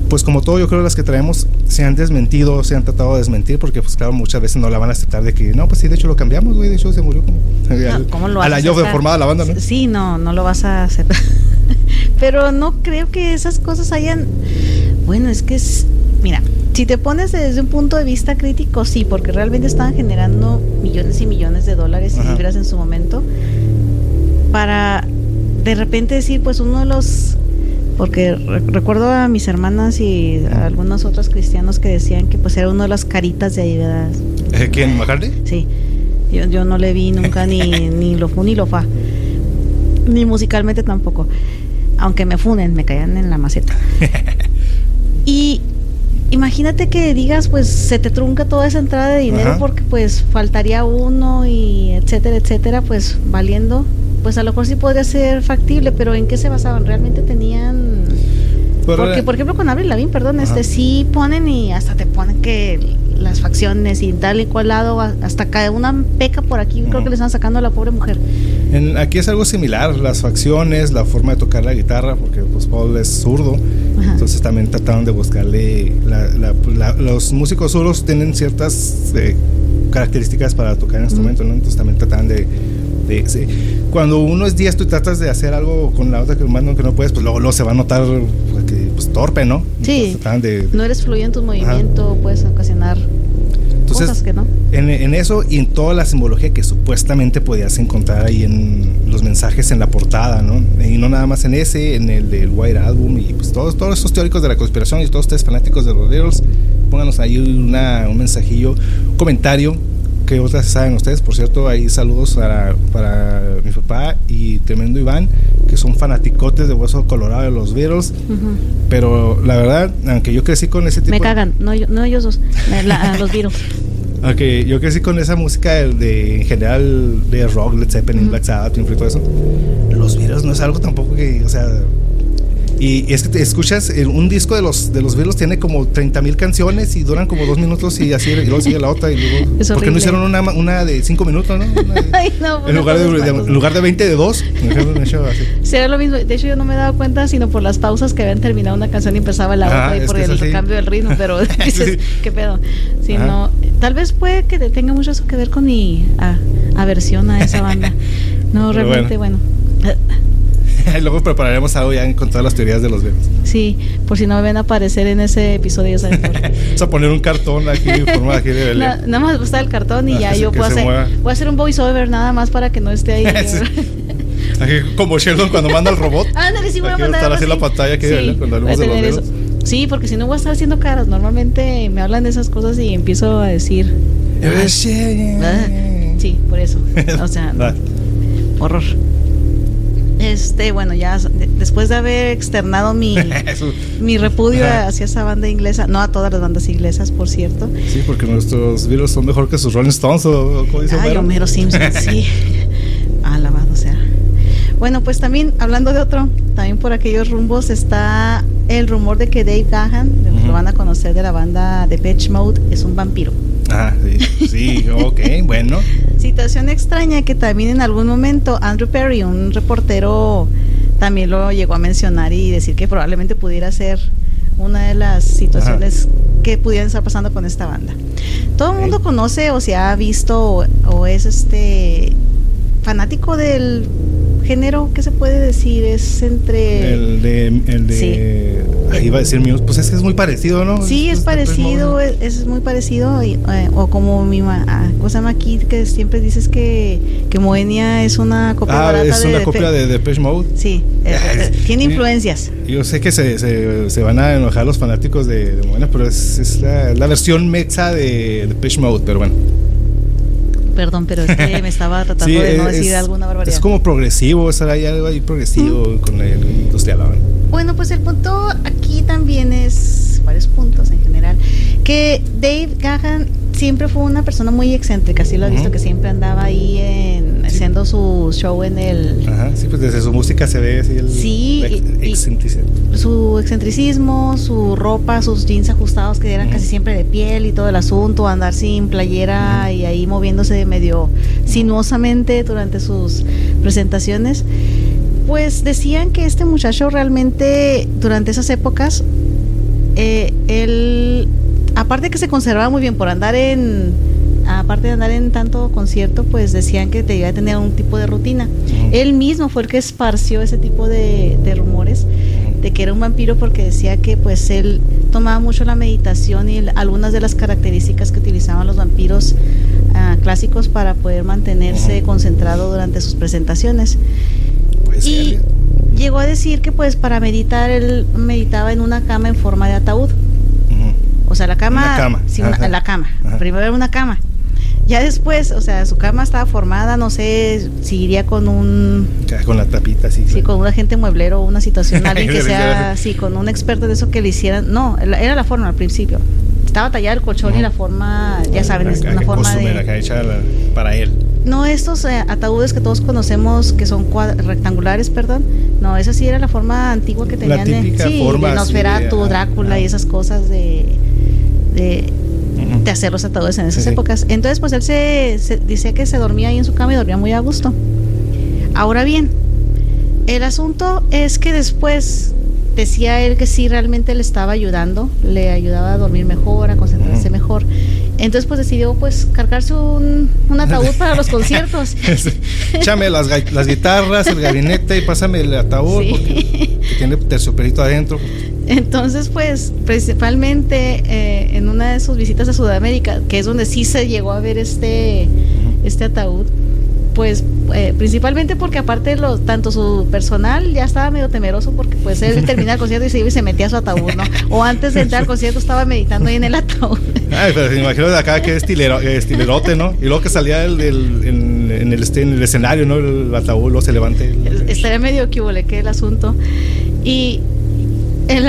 pues como todo yo creo las que traemos se han desmentido, se han tratado de desmentir porque pues claro muchas veces no la van a aceptar de que no pues sí de hecho lo cambiamos güey de hecho se murió como no, a la yo formada la banda ¿no? Sí no no lo vas a aceptar pero no creo que esas cosas hayan bueno es que es mira si te pones desde un punto de vista crítico sí porque realmente estaban generando millones y millones de dólares y libras en su momento para de repente decir pues uno de los porque recuerdo a mis hermanas y a algunos otros cristianos que decían que pues era uno de las caritas de ahí, ¿verdad? ¿Eh, ¿Quién, McCartney? Sí, yo, yo no le vi nunca ni, ni lo fu ni lo fa, ni musicalmente tampoco, aunque me funen, me caían en la maceta. y imagínate que digas, pues se te trunca toda esa entrada de dinero porque pues faltaría uno y etcétera, etcétera, pues valiendo pues a lo mejor sí podría ser factible, pero ¿en qué se basaban? ¿Realmente tenían...? Porque, por ejemplo, con Abril Lavín, perdón, este sí ponen y hasta te ponen que las facciones y tal y cual lado, hasta cae una peca por aquí, creo que le están sacando a la pobre mujer. aquí es algo similar, las facciones, la forma de tocar la guitarra, porque pues Paul es zurdo, entonces también trataron de buscarle, los músicos zurdos tienen ciertas eh, características para tocar el instrumento, ¿no? entonces también trataban de cuando uno es diestro y tratas de hacer algo con la otra que mano que no puedes, pues luego, se va a notar pues, que, pues, torpe, ¿no? Sí. no eres fluido en tu movimiento, puedes ocasionar cosas que no. En, eso y en toda la simbología que supuestamente podías encontrar ahí en los mensajes en la portada, ¿no? Y no nada más en ese, en el del White Album y pues todos, todos estos teóricos de la conspiración y todos ustedes fanáticos de los Beatles, pónganos ahí una, un mensajillo, un comentario que otras saben ustedes. Por cierto, hay saludos para, para mi papá y tremendo Iván, que son fanaticotes de Hueso Colorado de los Beatles. Pero la verdad, aunque yo crecí con ese tipo... Me cagan, no, no ellos dos, los Beatles. aunque yo crecí con esa música de, en general de rock, Led Zeppelin, Black Sabbath, y todo eso. Los Beatles no es algo tampoco que, o sea y es que te escuchas un disco de los de los Beatles tiene como 30 mil canciones y duran como dos minutos y así y luego sigue la otra y luego porque no hicieron una, una de cinco minutos, ¿no? en lugar de, lugar de 20 de dos. Será lo mismo. De hecho yo no me he dado cuenta sino por las pausas que habían terminado una canción y empezaba la otra y por el cambio del ritmo, pero dices, qué pedo. Si no, tal vez puede que tenga mucho eso que ver con mi aversión a esa banda. No, realmente bueno. Luego prepararemos algo ya con todas las teorías de los bebés. Sí, por si no me ven a aparecer en ese episodio. Vamos a poner un cartón aquí en forma aquí de nada más gusta el cartón y ah, ya yo puedo hacer, voy a hacer un voiceover nada más para que no esté ahí. como Sheldon cuando manda el robot. Ándale, sí voy a mandar. estar así la pantalla que sí, cuando hablemos de los eso. Sí, porque si no voy a estar haciendo caras. Normalmente me hablan de esas cosas y empiezo a decir. Ah, sí, por eso. O sea, horror. Este, bueno, ya después de haber externado mi, mi repudio hacia esa banda inglesa, no a todas las bandas inglesas, por cierto. Sí, porque nuestros virus son mejor que sus Rolling Stones, o como dice Ay, Homero Simpson, sí. Alabado sea. Bueno, pues también, hablando de otro, también por aquellos rumbos está el rumor de que Dave Gahan, lo van a conocer de la banda de Pitch Mode, es un vampiro. Ah, sí, sí ok, bueno. Situación extraña que también en algún momento Andrew Perry, un reportero, también lo llegó a mencionar y decir que probablemente pudiera ser una de las situaciones que pudieran estar pasando con esta banda. Todo el mundo conoce o se ha visto o es este fanático del género, ¿qué se puede decir? Es entre... El de... El de iba a decir pues es que es muy parecido, ¿no? Sí, es, parecido, es, muy parecido. Eh, o como mi ah, cosa llama aquí, que siempre dices que, que Moenia es una copia ah, es una copia de Depeche Mode. Sí, eh, eh, tiene influencias. Yo sé que se, se, se, van a enojar los fanáticos de, de Moenia, pero es, es la, la, versión mexa de Depeche Mode, pero bueno. Perdón, pero es que me estaba tratando de no decir alguna barbaridad. Es como progresivo, es algo ahí progresivo con el industrial. Bueno, pues el punto aquí también es, varios puntos en general, que Dave Gahan siempre fue una persona muy excéntrica, sí lo he visto, que siempre andaba ahí en, haciendo su show en el... Ajá, sí, pues desde su música se ve así el sí, su excentricismo, su ropa, sus jeans ajustados que eran casi siempre de piel y todo el asunto, andar sin playera y ahí moviéndose medio sinuosamente durante sus presentaciones. Pues decían que este muchacho realmente durante esas épocas, eh, él aparte que se conservaba muy bien por andar en aparte de andar en tanto concierto, pues decían que te iba a tener un tipo de rutina. Él mismo fue el que esparció ese tipo de, rumores de que era un vampiro porque decía que pues él tomaba mucho la meditación y algunas de las características que utilizaban los vampiros ah, clásicos para poder mantenerse concentrado durante sus presentaciones. y llegó a decir que pues para meditar él meditaba en una cama en forma de ataúd. O sea, la cama. La cama. Sí, la cama. Primero era una cama. Ya después, o sea, su cama estaba formada, no sé si iría con un... Con la tapita, sí. Sí, con un agente mueblero o una situación, alguien que sea, sí, con un experto de eso que le hicieran... No, era la forma al principio. Estaba tallada el colchón y la forma, ya saben, es una forma de... La hecha para él. No estos eh, ataúdes que todos conocemos que son rectangulares, perdón. No, esa sí era la forma antigua que tenían. La típica sí, forma de Nosferatu, Drácula y esas cosas de de, hacer los ataúdes en esas épocas. Entonces, pues él se, se, decía que se dormía ahí en su cama y dormía muy a gusto. Ahora bien, el asunto es que después decía él que sí realmente le estaba ayudando, le ayudaba a dormir mejor, a concentrarse mejor. Entonces pues decidió pues cargarse un, ataúd para los conciertos. Échame las, las, guitarras, el gabinete y pásame el ataúd porque tiene terciopelito adentro. Entonces, pues, principalmente eh, en una de sus visitas a Sudamérica, que es donde sí se llegó a ver este, este ataúd, pues eh, principalmente porque aparte lo, tanto su personal ya estaba medio temeroso porque pues él termina el concierto y se iba y se metía a su ataúd, ¿no? O antes de entrar al concierto estaba meditando ahí en el ataúd. Ay, pero me imagino de acá que es estilero, estilerote, ¿no? Y luego que salía el, en, el, en el escenario, ¿no? El ataúd, luego se levante. Estaría medio que el asunto. Y el,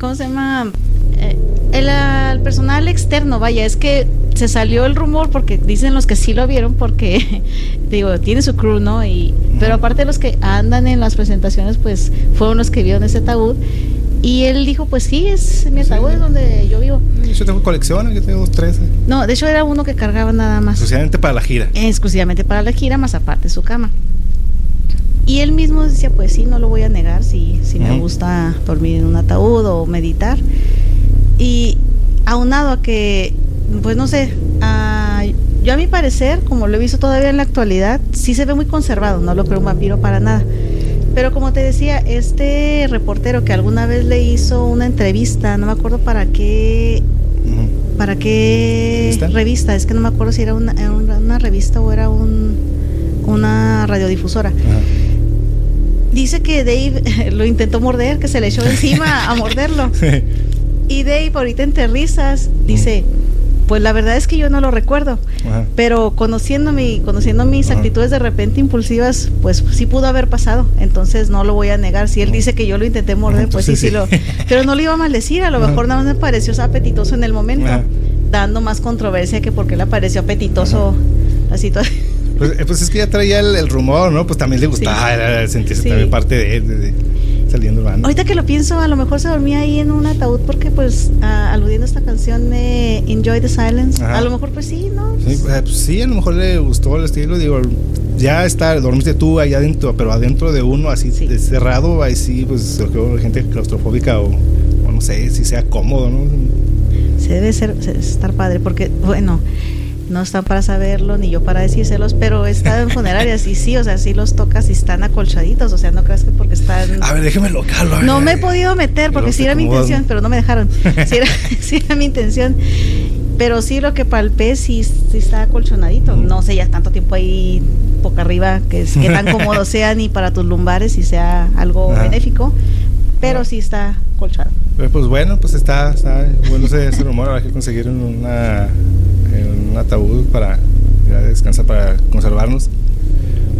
¿cómo se llama? Eh, el, personal externo, vaya, es que se salió el rumor porque dicen los que sí lo vieron porque digo tiene su crew no y pero aparte los que andan en las presentaciones pues fueron los que vieron ese ataúd. Y él dijo pues sí es mi ataúd es donde yo vivo. Yo tengo colección yo tengo tres. No de hecho era uno que cargaba nada más. Exclusivamente para la gira. Exclusivamente para la gira más aparte su cama y él mismo decía, pues sí, no lo voy a negar, si, si me gusta dormir en un ataúd o meditar. Y aunado a que, pues no sé, yo a mi parecer, como lo he visto todavía en la actualidad, sí se ve muy conservado, no lo creo un vampiro para nada. Pero como te decía, este reportero que alguna vez le hizo una entrevista, no me acuerdo para qué, para qué revista, es que no me acuerdo si era una, una revista o era un, una radiodifusora dice que Dave lo intentó morder, que se le echó encima a morderlo. Y Dave, ahorita entre risas, dice, pues la verdad es que yo no lo recuerdo, pero conociéndome, conociendo mis actitudes de repente impulsivas, pues sí pudo haber pasado, entonces no lo voy a negar. Si él dice que yo lo intenté morder, pues sí, sí, lo... Pero no lo iba a maldecir, a lo mejor nada más me pareció apetitoso en el momento, dando más controversia que porque le pareció apetitoso la situación. Pues, eh, pues, es que ya traía el, rumor, ¿no? Pues también le gustaba sentirse también parte de, de, saliendo urbano. Ahorita que lo pienso, a lo mejor se dormía ahí en un ataúd porque, pues, aludiendo a esta canción de Enjoy the Silence, a lo mejor, pues sí, ¿no? Sí, eh, pues, sí, a lo mejor le gustó el estilo, digo, ya está, dormiste tú allá adentro, pero adentro de uno así cerrado, ahí sí, pues, creo gente claustrofóbica o, o, no sé si sea cómodo, ¿no? se debe ser, estar padre, porque, bueno, no están para saberlo ni yo para decírselos, pero he estado en funerarias y sí, o sea, sí los tocas y están acolchaditos, o sea, no creas que porque están... A ver, déjeme locarlo. No me he podido meter porque sí era mi intención, pero no me dejaron. Sí era, sí era mi intención. Pero sí lo que palpé sí, sí está acolchonadito. No sé, ya tanto tiempo ahí boca arriba que, que tan cómodo sea ni para tus lumbares y sea algo benéfico, pero sí está colchado. Pues bueno, pues está, está bueno ese, ese rumor, hay que conseguir una, un ataúd para descansar, para conservarnos.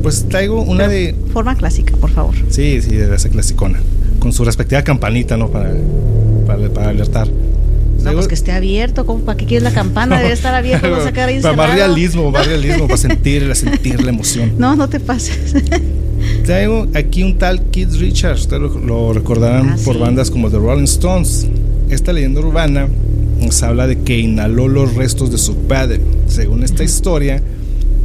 Pues traigo una de... Forma clásica, por favor. Sí, sí, de esa clasicona. Con su respectiva campanita, ¿no? Para, para, para alertar. No, pues que esté abierto, ¿para qué quieres la campana? Debe estar abierto, no sacar ahí Para más realismo, más realismo, para sentir, sentir la emoción. No, no te pases. Traigo aquí un tal Keith Richards, ustedes lo, recordarán ah, por bandas como The Rolling Stones. Esta leyenda urbana nos habla de que inhaló los restos de su padre. Según esta historia,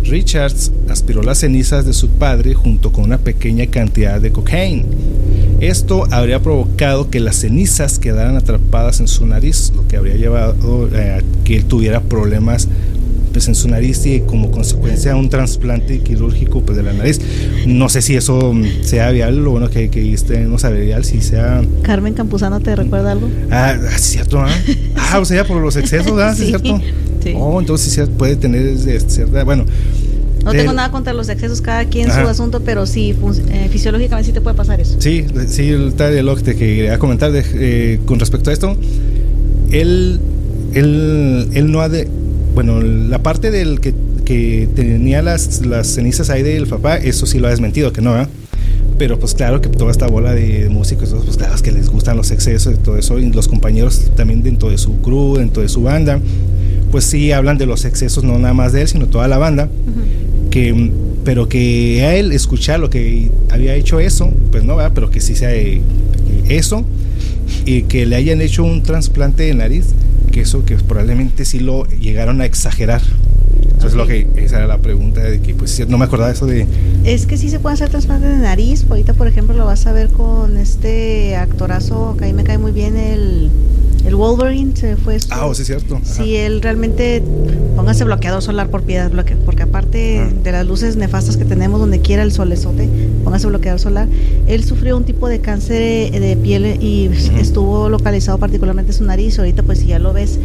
Richards aspiró las cenizas de su padre junto con una pequeña cantidad de cocaína esto habría provocado que las cenizas quedaran atrapadas en su nariz, lo que habría llevado a eh, que él tuviera problemas pues, en su nariz y como consecuencia un trasplante quirúrgico pues, de la nariz. No sé si eso sea viable, lo bueno que, que este no sabe vial, si sea... Carmen Campuzano, ¿te recuerda algo? Ah, ah cierto, ¿ah? ah o sea, por los excesos, ¿ah? Sí, ¿cierto? Sí. Oh, entonces sí puede tener cierta... Bueno, no tengo nada contra los excesos, cada quien su asunto, pero sí, eh, fisiológicamente sí te puede pasar eso. Sí, sí, el tal lo que te quería comentar eh, con respecto a esto. Él, él, él no ha de. Bueno, la parte del que, que tenía las, las cenizas ahí del papá, eso sí lo ha desmentido, que no, ¿eh? pero pues claro que toda esta bola de músicos, pues claro que les gustan los excesos y todo eso, y los compañeros también dentro de su crew, dentro de su banda, pues sí hablan de los excesos, no nada más de él, sino toda la banda que pero que a él escuchar lo que había hecho eso, pues no, va pero que sí sea eso, y que le hayan hecho un trasplante de nariz, que eso que probablemente sí lo llegaron a exagerar. Entonces lo que esa era la pregunta de que pues no me acordaba eso de es que sí se puede hacer trasplante de nariz ahorita por ejemplo lo vas a ver con este actorazo que ahí me cae muy bien el el Wolverine se fue. ah, oh, sí, cierto. Sí, él realmente. Póngase bloqueador solar por piedad, bloque, porque aparte de las luces nefastas que tenemos donde quiera el solezote, póngase bloqueador solar. Él sufrió un tipo de cáncer de piel y estuvo localizado particularmente su nariz. Ahorita, pues, si ya lo ves,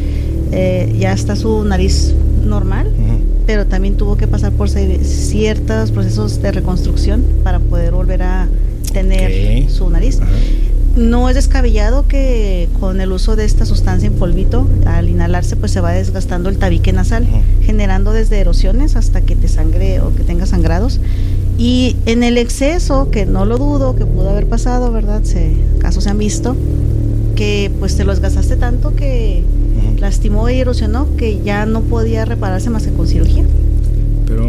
eh, ya está su nariz normal, pero también tuvo que pasar por ciertos procesos de reconstrucción para poder volver a tener su nariz no es descabellado que con el uso de esta sustancia en polvito, al inhalarse, pues se va desgastando el tabique nasal, generando desde erosiones hasta que te sangre o que tenga sangrados. Y en el exceso, que no lo dudo, que pudo haber pasado, ¿verdad? Se, casos se han visto, que pues te lo desgastaste tanto que lastimó y erosionó que ya no podía repararse más que con cirugía. Pero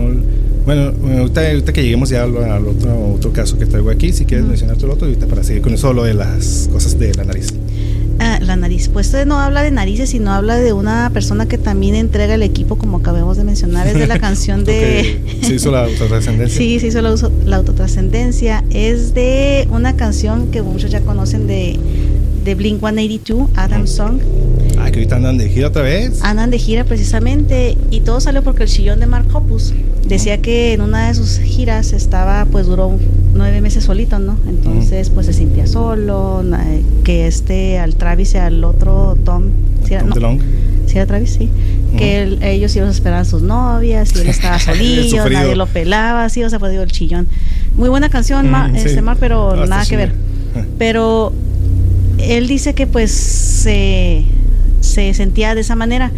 bueno, ahorita, que lleguemos ya al, otro, otro caso que traigo aquí, si quieres mencionar todo lo otro, ahorita para seguir con eso, lo de las cosas de la nariz. Ah, la nariz. Pues este no habla de narices, sino habla de una persona que también entrega el equipo, como acabamos de mencionar. Es de la canción de. se hizo la autotrascendencia. sí, se hizo la, la autotrascendencia. Es de una canción que muchos ya conocen de, de Blink 182, Adam Song. Ah, que ahorita andan de gira otra vez. Andan de gira precisamente. Y todo salió porque el chillón de Mark Hoppus decía que en una de sus giras estaba, pues duró nueve meses solito, ¿no? Entonces, pues se sentía solo, que este al Travis y al otro Tom, si era, era Travis, sí, que ellos iban a esperar a sus novias y él estaba solillo, nadie lo pelaba, así, o sea, pues digo, el chillón. Muy buena canción, este, Mar, pero nada que ver. Pero él dice que pues se se sentía de esa manera.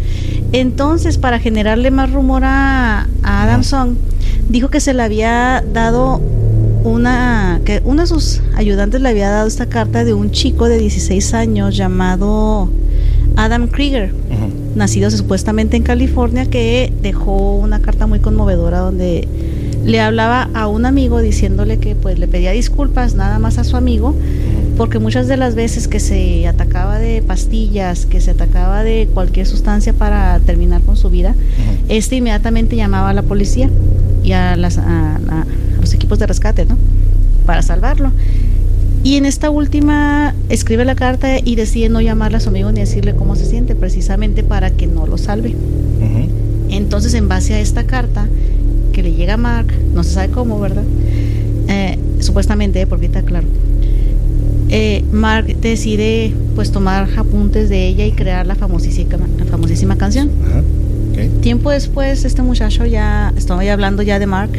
Entonces, para generarle más rumor a, a Adam Song, dijo que se le había dado una, que uno de sus ayudantes le había dado esta carta de un chico de 16 años llamado Adam Krieger, nacido supuestamente en California, que dejó una carta muy conmovedora donde le hablaba a un amigo diciéndole que pues le pedía disculpas nada más a su amigo porque muchas de las veces que se atacaba de pastillas, que se atacaba de cualquier sustancia para terminar con su vida, este inmediatamente llamaba a la policía y a, los equipos de rescate, ¿no? Para salvarlo. Y en esta última escribe la carta y decide no llamarle a su amigo ni decirle cómo se siente, precisamente para que no lo salve. Entonces, en base a esta carta que le llega a Mark, no se sabe cómo, ¿verdad? Eh, supuestamente, porque está claro. Eh, Mark decide pues tomar apuntes de ella y crear la famosísima, la famosísima canción. Tiempo después, este muchacho ya, estaba ya hablando ya de Mark,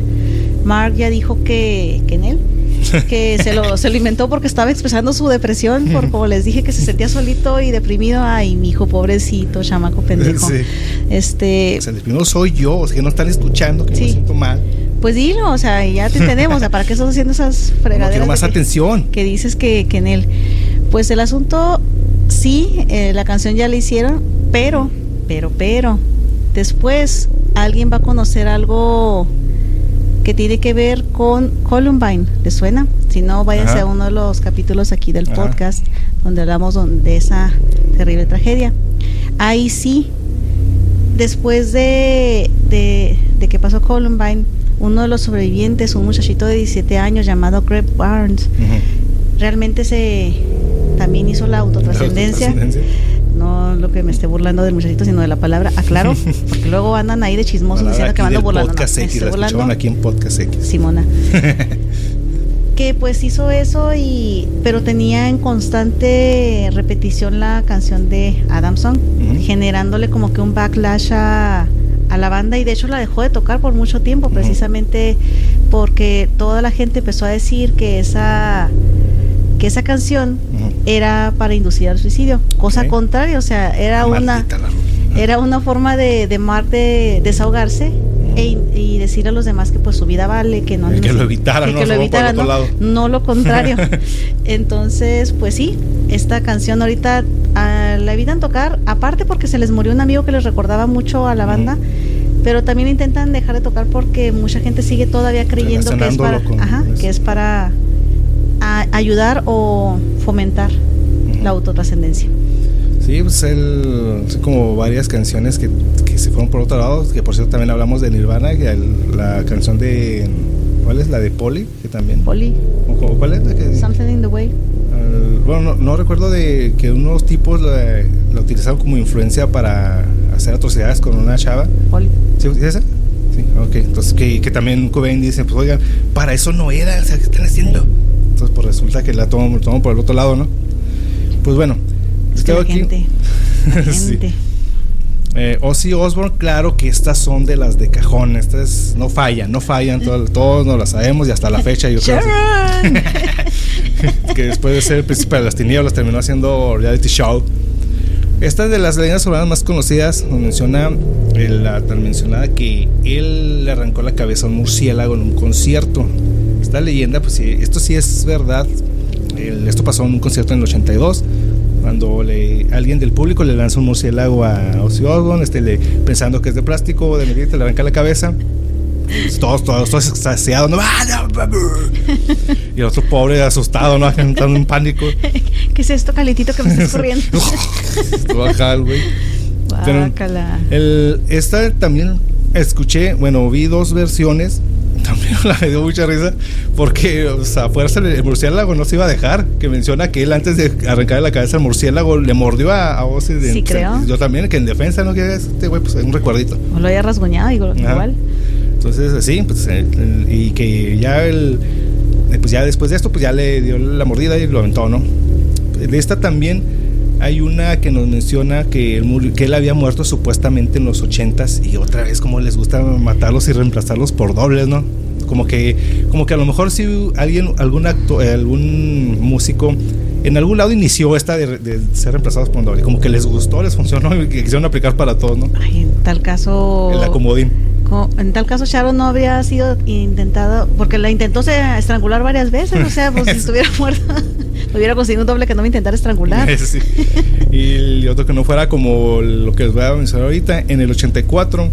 Mark ya dijo que, que en él, que se lo, se inventó porque estaba expresando su depresión, por como les dije que se sentía solito y deprimido. Ay, mi hijo, pobrecito, chamaco pendejo. Este. O sea, el primero soy yo, o sea, que no están escuchando, que me siento mal. Pues dilo, o sea, ya te entendemos, o sea, ¿para qué estás haciendo esas fregaderas? quiero más atención. Que dices que, que en él. Pues el asunto, sí, eh, la canción ya la hicieron, pero, pero, pero, después alguien va a conocer algo que tiene que ver con Columbine. ¿Le suena? Si no, váyanse a uno de los capítulos aquí del podcast donde hablamos de esa terrible tragedia. Ahí sí, después de, de, que pasó Columbine, uno de los sobrevivientes, un muchachito de 17 años llamado Greg Barnes, realmente se también hizo la autotrascendencia no lo que me esté burlando del muchachito, sino de la palabra aclaro, porque luego andan ahí de chismosos diciendo que ando burlando. Podcast X, la aquí en Podcast X. Simona. que pues hizo eso y pero tenía en constante repetición la canción de Adamson, generándole como que un backlash a, a, la banda y de hecho la dejó de tocar por mucho tiempo, precisamente porque toda la gente empezó a decir que esa que esa canción era para inducir al suicidio, cosa contraria, o sea, era una era una forma de, de Mark de desahogarse e, y decir a los demás que pues su vida vale, que no que lo evitaran, que, lo evitaran, no, lo contrario. Entonces, pues sí, esta canción ahorita la evitan tocar, aparte porque se les murió un amigo que les recordaba mucho a la banda. Pero también intentan dejar de tocar porque mucha gente sigue todavía creyendo que es para, que es para ayudar o fomentar la autotrascendencia. Sí, pues él, como varias canciones que, que, se fueron por otro lado, que por cierto también hablamos de Nirvana, que la canción de, ¿cuál es? La de Polly, que también. Polly. ¿Cuál es? La que, Something in the Way. Bueno, no, recuerdo de que unos tipos la, utilizaron como influencia para hacer atrocidades con una chava. Polly. ¿Sí, ¿es esa? Sí, ok. Entonces, que, que también Cobain dice, pues oigan, para eso no era, o sea, ¿qué están haciendo? Entonces, pues resulta que la tomo, tomo por el otro lado, ¿no? Pues bueno, es que aquí. Gente, sí. eh, Ozzy Osbourne, claro que estas son de las de cajón, estas no fallan, no fallan, todos, todos nos las sabemos y hasta la fecha yo creo que después de ser el príncipe de las tinieblas terminó haciendo reality show. Esta de las leyendas urbanas más conocidas nos menciona eh, la tan mencionada que él le arrancó la cabeza a un murciélago en un concierto esta leyenda, pues esto sí es verdad. esto pasó en un concierto en el 82, cuando le, alguien del público le lanza un murciélago a Ozzy Osbourne, este, le, pensando que es de plástico, de medita, le arranca la cabeza. Todos, todos, todos extasiados, ¿no? ¡Ah, y el otro pobre asustado, ¿no? Entrando en pánico. ¿Qué es esto calentito que me está corriendo? Baja güey. el, esta también escuché, bueno, vi dos versiones también la me dio mucha risa porque, o sea, fuerza el murciélago no se iba a dejar. Que menciona que él antes de arrancarle la cabeza al murciélago le mordió a, a De, sí, creo. Yo también, que en defensa, ¿no? Que este güey, pues un recuerdito. O lo haya rasguñado, igual. Entonces, sí, pues, y que ya el, pues ya después de esto, pues ya le dio la mordida y lo aventó, ¿no? De esta también hay una que nos menciona que él, que él había muerto supuestamente en los ochentas y otra vez como les gusta matarlos y reemplazarlos por dobles, ¿no? Como que, como que a lo mejor si alguien, algún acto, eh, algún músico en algún lado inició esta de, ser reemplazados por un doble, como que les gustó, les funcionó y quisieron aplicar para todos, ¿no? Ay, en tal caso. El acomodín. En tal caso, Sharon no habría sido intentado, porque la intentó estrangular varias veces, o sea, pues si estuviera muerta, hubiera conseguido un doble que no me intentara estrangular. Y otro que no fuera como lo que les voy a mencionar ahorita, en el 84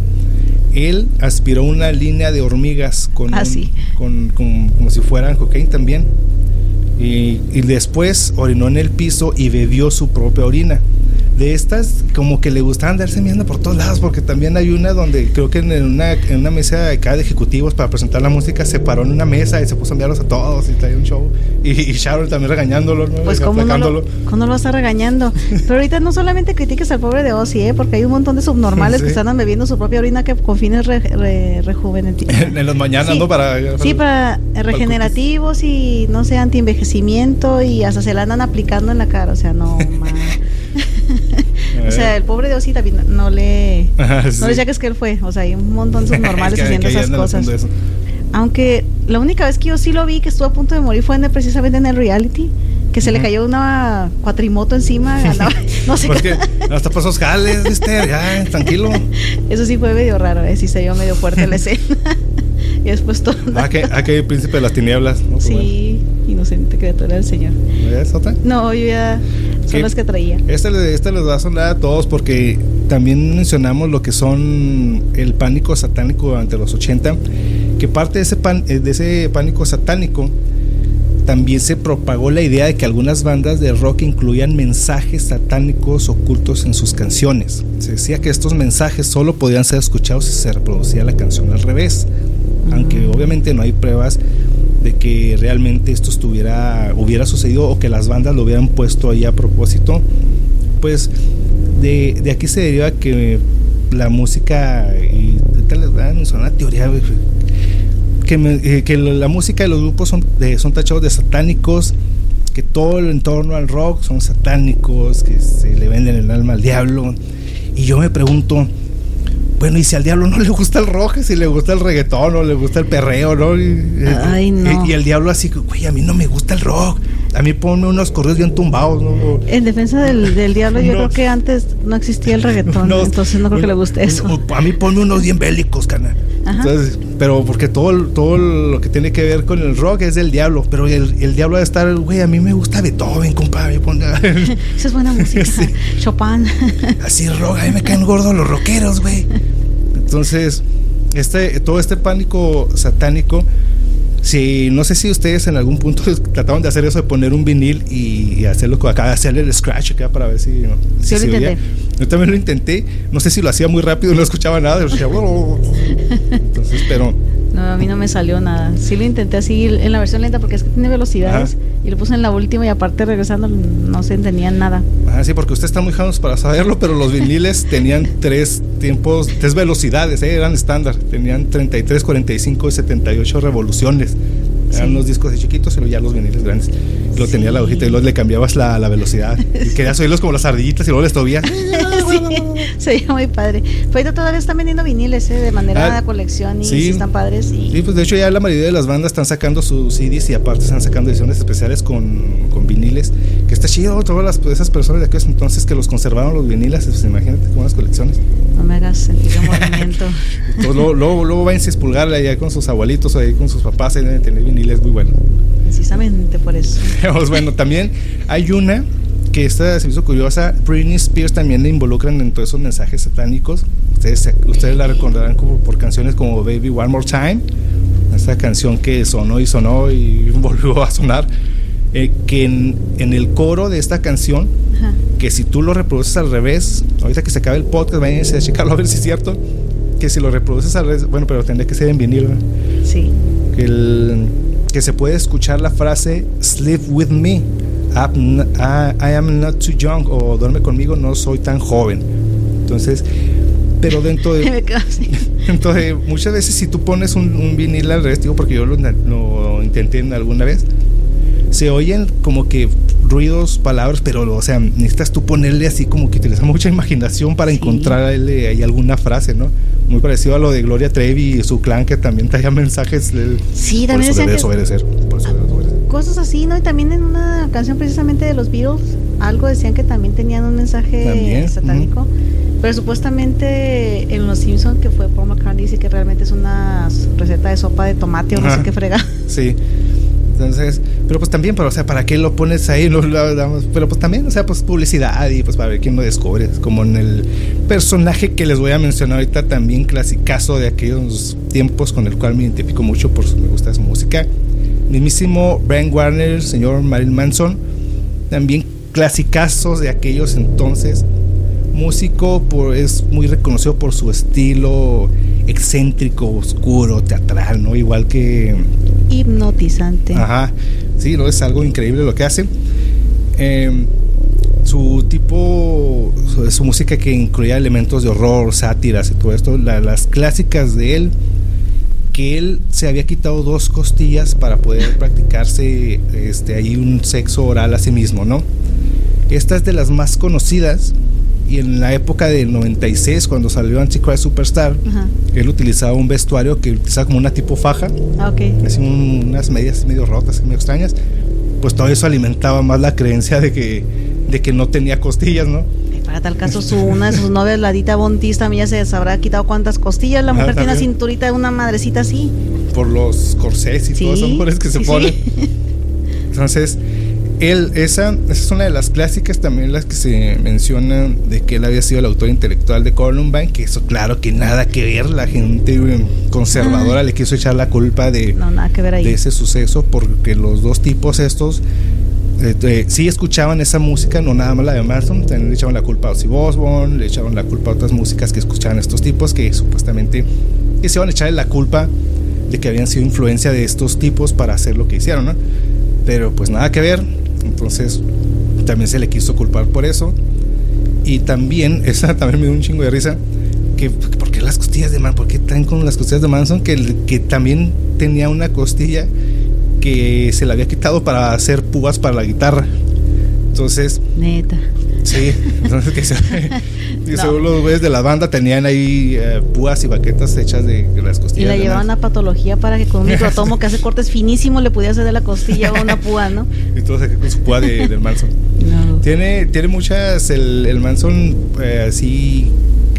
él aspiró una línea de hormigas con, ah, con, como si fueran cocaína también. Y, y, después orinó en el piso y bebió su propia orina. De estas como que le gustaban andarse mirando por todos lados, porque también hay una donde creo que en una, en una mesa de cada de ejecutivos para presentar la música se paró en una mesa y se puso a enviarlos a todos y traía un show. Y, y Sharon también regañándolo, ¿no? Pues cómo no, lo, ¿cómo lo está regañando. Pero ahorita no solamente critiques al pobre de Ozzy, ¿eh? porque hay un montón de subnormales que están bebiendo su propia orina que con fines re, en las mañanas, ¿no? Para, sí, para, regenerativos y no sé, anti-envejecimiento y hasta se la andan aplicando en la cara, o sea, no, o sea, el pobre de también no le. No le decía que es que él fue. O sea, hay un montón de normales haciendo esas cosas. Aunque la única vez que yo sí lo vi que estuvo a punto de morir fue precisamente en el reality. Que se le cayó una cuatrimoto encima. no sé qué. Hasta pasó jales, ¿viste? Ya, tranquilo. Eso sí fue medio raro, ¿eh? Sí se vio medio fuerte la escena. Y después todo. Ah, que, ah, que príncipe de las tinieblas. Sí, inocente criatura del Señor. ¿Es otra? No, yo ya son las que traía. Este, este les va a sonar a todos porque también mencionamos lo que son el pánico satánico durante los 80, que parte de ese, pan, eh, de ese pánico satánico también se propagó la idea de que algunas bandas de rock incluían mensajes satánicos ocultos en sus canciones. Se decía que estos mensajes solo podían ser escuchados si se reproducía la canción al revés, aunque obviamente no hay pruebas de que realmente esto estuviera, hubiera sucedido o que las bandas lo hubieran puesto ahí a propósito, pues de, aquí se deriva que la música, y voy a una teoría, que, eh, que, la música de los grupos son, son tachados de satánicos, que todo el entorno al rock son satánicos, que se le venden el alma al diablo. Y yo me pregunto, bueno, y si al diablo no le gusta el rock, si le gusta el reggaetón o le gusta el perreo, ¿no? Y, Ay, no. y, el diablo así, güey, a mí no me gusta el rock. A mí ponme unos correos bien tumbados, ¿no? En defensa del, del diablo, yo creo que antes no existía el reggaetón, entonces no creo que le guste eso. A mí ponme unos bien bélicos, canal. Entonces, pero porque todo, todo lo que tiene que ver con el rock es del diablo. Pero el, el diablo de estar, güey, a mí me gusta Beethoven, compadre. Esa es buena música. Chopin. Así rock, a mí me caen gordos los rockeros, güey. Entonces, este, todo este pánico satánico. Si, no sé si ustedes en algún punto trataron de hacer eso de poner un vinil y, hacerlo acá, hacerle el scratch acá para ver si, sí, lo intenté. Yo también lo intenté. No sé si lo hacía muy rápido, no escuchaba nada. Entonces, pero. No, a mí no me salió nada. Sí lo intenté así en la versión lenta porque es que tiene velocidades. Y lo puse en la última y aparte regresando no se entendía nada. Ah, sí, porque usted está muy janos para saberlo, pero los viniles tenían tres tiempos, tres velocidades, ¿eh? eran estándar. Tenían 33, 45 y 78 revoluciones. Eran unos discos de chiquitos, pero ya los viniles grandes. Lo tenía la hojita y luego le cambiabas la, la velocidad. Y querías oírlos como las ardillitas y luego les tobías. sí, se veía muy padre. Pero todavía están vendiendo viniles ¿eh? de manera de ah, colección y sí, están padres. Y... Sí, pues de hecho ya la mayoría de las bandas están sacando sus CDs y aparte están sacando ediciones especiales con, con viniles. Que está chido, todas las, pues, esas personas de aquellos entonces que los conservaron los viniles, pues imagínate, con las colecciones. No me hagas sentir un movimiento. luego, luego, luego vayan a expulgarle allá con sus abuelitos o ahí con sus papás, ahí deben tener viniles muy buenos precisamente por eso. bueno, también hay una que esta se hizo curiosa. Britney Spears también le involucran en todos esos mensajes satánicos. Ustedes, ustedes la recordarán como por canciones como Baby One More Time, esta canción que sonó y sonó y volvió a sonar. Eh, que en, el coro de esta canción, que si tú lo reproduces al revés, ahorita que se acabe el podcast, vayan a checarlo a ver si es cierto. Que si lo reproduces al revés, bueno, pero tendría que ser en vinilo. Sí. Que el que se puede escuchar la frase Sleep with me, I, am not too young o duerme conmigo, no soy tan joven. Entonces, pero dentro de, entonces muchas veces si tú pones un, vinil al revés, digo porque yo lo, lo, intenté alguna vez, se oyen como que ruidos, palabras, pero o sea, necesitas tú ponerle así como que utilizas mucha imaginación para encontrarle ahí alguna frase, ¿no? muy parecido a lo de Gloria Trevi y su clan que también traía mensajes del sí, también por eso obedecer, por eso cosas así, ¿no? Y también en una canción precisamente de los Beatles, algo decían que también tenían un mensaje satánico. Pero supuestamente en Los Simpsons, que fue Paul McCartney, dice que realmente es una receta de sopa de tomate o no sé qué frega. Sí. Entonces, pero pues también, pero o sea, ¿para qué lo pones ahí? No pero pues también, o sea, pues publicidad y pues para ver quién lo descubre. Como en el personaje que les voy a mencionar ahorita, también clasicazo de aquellos tiempos con el cual me identifico mucho por su, me gusta su música. Mismísimo Brian Warner, señor Marilyn Manson, también clasicazos de aquellos entonces músico, por, es muy reconocido por su estilo excéntrico, oscuro, teatral, ¿no? Igual que... Hipnotizante. Ajá, sí, ¿no? Es algo increíble lo que hace. Em, su tipo, su, música que incluía elementos de horror, sátiras y todo esto, las clásicas de él, que él se había quitado dos costillas para poder practicarse este, ahí un sexo oral a sí mismo, ¿no? Esta es de las más conocidas y en la época del 96 cuando salió Antichrist Superstar él utilizaba un vestuario que utilizaba como una tipo faja ah, okay. así unas medias medio rotas medio extrañas pues todo eso alimentaba más la creencia de que de que no tenía costillas no para tal caso su una de sus novias Ladita Bontis también ya se habrá quitado cuántas costillas. La mujer tiene una cinturita de una madrecita así. Por los corsés y todas esas mujeres que se ponen. Entonces él, esa, es una de las clásicas también las que se mencionan de que él había sido el autor intelectual de Columbine, que eso claro que nada que ver, la gente conservadora le quiso echar la culpa de, de ese suceso porque los dos tipos estos eh, sí escuchaban esa música, no nada más la de Manson, también le echaban la culpa a Ozzy Osbourne, le echaban la culpa a otras músicas que escuchaban estos tipos que supuestamente que se iban a echarle la culpa de que habían sido influencia de estos tipos para hacer lo que hicieron, ¿no? Pero pues nada que ver, entonces también se le quiso culpar por eso. Y también, esa también me dio un chingo de risa, que ¿por qué las costillas de Manson? ¿Por qué traen con las costillas de Manson? Que, que también tenía una costilla que se la había quitado para hacer púas para la guitarra. Entonces... Neta. Sí, entonces que según los güeyes de la banda tenían ahí eh, púas y baquetas hechas de, las costillas. Y la llevaban a patología para que con un microtomo que hace cortes finísimos le pudiera hacer de la costilla o una púa, ¿no? y todo con su púa de, del Manson. Tiene, tiene muchas, el, el Manson eh, así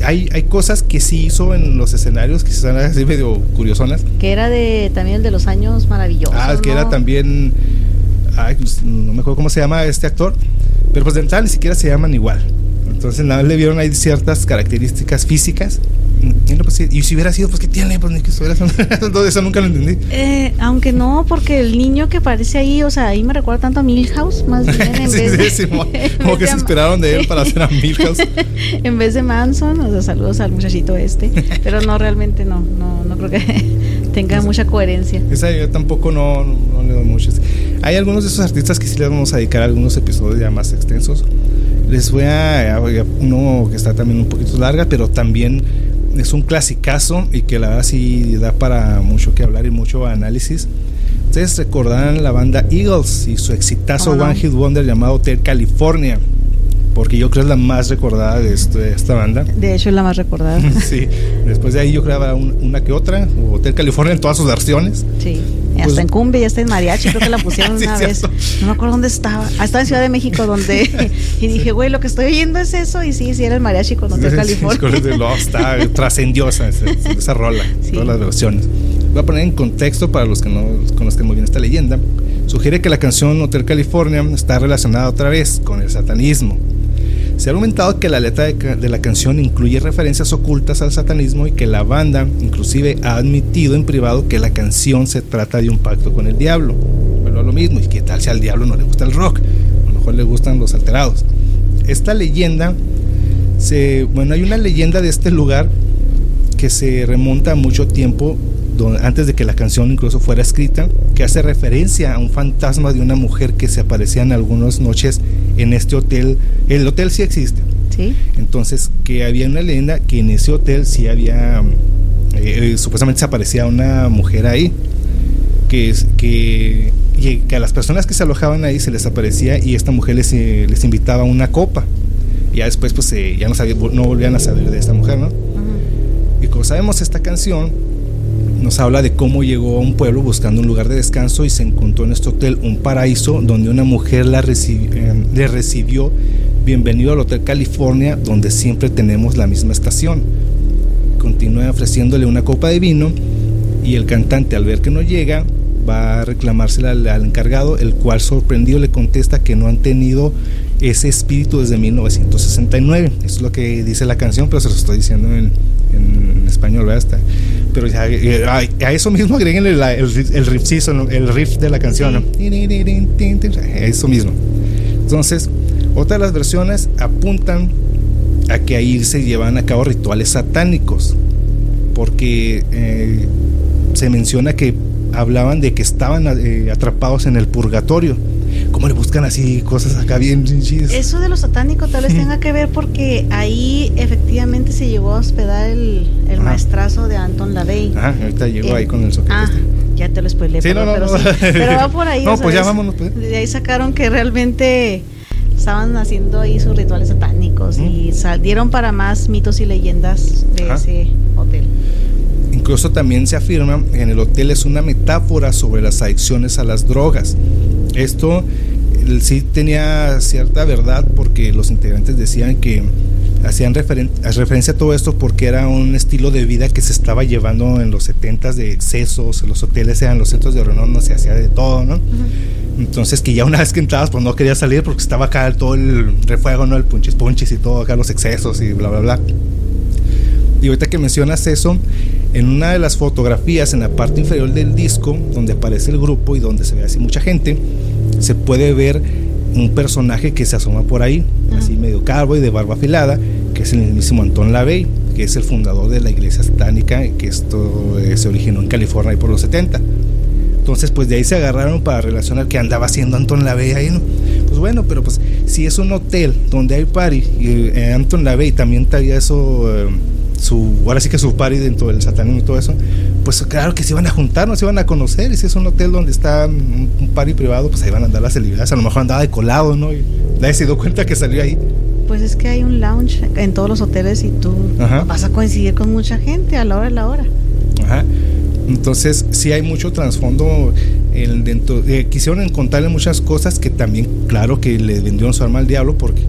hay, hay cosas que sí hizo en los escenarios que están así medio curiosonas. Que era de también de los años maravillosos. Ah, que era también. Ay, pues, no me acuerdo cómo se llama este actor. Pero pues de entrada ni siquiera se llaman igual. Entonces nada le vieron ahí ciertas características físicas. Pues, y si hubiera sido, pues ¿qué tiene? Pues ni que estuviera todo eso nunca lo entendí. Eh, aunque no, porque el niño que aparece ahí, o sea, ahí me recuerda tanto a Milhouse, más bien en vez de, sí, como que se esperaron de él para hacer a Milhouse. en vez de Manson, o sea, saludos al muchachito este. Pero no, realmente no, no, no creo que tenga mucha coherencia. Esa yo tampoco no, no, le doy muchas. Hay algunos de esos artistas que sí les vamos a dedicar algunos episodios ya más extensos. Les voy a, uno que está también un poquito larga, pero también es un clasicazo y que la verdad sí da para mucho que hablar y mucho análisis. Ustedes recordarán la banda Eagles y su exitazo One Hit Wonder llamado Hotel California porque yo creo es la más recordada de, este, esta banda. De hecho, es la más recordada. sí, después de ahí yo creo una que otra, Hotel California en todas sus versiones. Sí, hasta pues en cumbia, ya está en mariachi, creo que la pusieron una vez. No me acuerdo dónde estaba. Ah, estaba en Ciudad de México, donde. y dije, güey, lo que estoy oyendo es eso. Y sí, sí, era el mariachi con Hotel California. Sí, está trascendiosa esa, esa rola, todas las versiones. Voy a poner en contexto para los que no conozcan muy bien esta leyenda. Sugiere que la canción Hotel California está relacionada otra vez con el satanismo se ha argumentado que la letra de, la canción incluye referencias ocultas al satanismo y que la banda inclusive ha admitido en privado que la canción se trata de un pacto con el diablo. Bueno, lo mismo, y qué tal si al diablo no le gusta el rock, a lo mejor le gustan los alterados. Esta leyenda, bueno, hay una leyenda de este lugar que se remonta a mucho tiempo antes de que la canción incluso fuera escrita, que hace referencia a un fantasma de una mujer que se aparecía en algunas noches en este hotel. El hotel sí existe. Sí. Entonces, que había una leyenda que en ese hotel sí había, eh, eh, supuestamente se aparecía una mujer ahí, que, que, que a las personas que se alojaban ahí se les aparecía y esta mujer les, eh, les invitaba una copa. Y ya después, pues ya no, no volvían a saber de esta mujer, ¿no? Y como sabemos, esta canción nos habla de cómo llegó a un pueblo buscando un lugar de descanso y se encontró en este hotel un paraíso donde una mujer la eh, le recibió bienvenido al Hotel California donde siempre tenemos la misma estación. Continúa ofreciéndole una copa de vino y el cantante al ver que no llega va a reclamársela al, encargado, el cual sorprendido le contesta que no han tenido ese espíritu desde 1969. Eso es lo que dice la canción, pero se lo estoy diciendo en, en español, ¿verdad? pero a, eso mismo agreguen el, el, riff, el riff de la canción. Eso mismo. Entonces, otras de las versiones apuntan a que ahí se llevan a cabo rituales satánicos, porque eh, se menciona que hablaban de que estaban eh, atrapados en el purgatorio. ¿Cómo le buscan así cosas acá bien chidas? Eso de lo satánico tal vez tenga que ver porque ahí efectivamente se llegó a hospedar el, el maestrazo de Anton LaVey. Ajá, ahorita llegó ahí con el soquete. Ah, este. ya te lo spoilé. Sí, pero, no, no, pero, va por ahí. No, pues ya vámonos. Pues. De ahí sacaron que realmente estaban haciendo ahí sus rituales satánicos y salieron para más mitos y leyendas de ese. Incluso también se afirma que en el hotel es una metáfora sobre las adicciones a las drogas. Esto sí tenía cierta verdad porque los integrantes decían que hacían referencia a todo esto porque era un estilo de vida que se estaba llevando en los 70s de excesos, los hoteles eran los centros de reunión, se hacía de todo, ¿no? Entonces que ya una vez que entrabas pues no quería salir porque estaba acá todo el refuego, ¿no? El punches punches y todo, acá los excesos y bla, bla, bla. Y ahorita que mencionas eso, en una de las fotografías en la parte inferior del disco, donde aparece el grupo y donde se ve así mucha gente, se puede ver un personaje que se asoma por ahí, así medio calvo y de barba afilada, que es el mismísimo Anton LaVey, que es el fundador de la iglesia satánica, que esto eh, se originó en California y por los 70. Entonces, pues de ahí se agarraron para relacionar que andaba haciendo Anton LaVey ahí, ¿no? Pues bueno, pero pues si es un hotel donde hay party y eh, Anton LaVey también traía eso, eh, su, ahora sí que su party dentro del satanismo y todo eso, pues claro que se iban a juntar, no se iban a conocer. Y si es un hotel donde está un, party privado, pues ahí van a andar las celebridades. A lo mejor andaba de colado, ¿no? Y nadie se dio cuenta que salió ahí. Pues es que hay un lounge en todos los hoteles y tú vas a coincidir con mucha gente a la hora de la hora. Ajá. Entonces, sí hay mucho trasfondo el dentro. Eh, quisieron encontrarle muchas cosas que también, claro, que le vendieron su alma al diablo, porque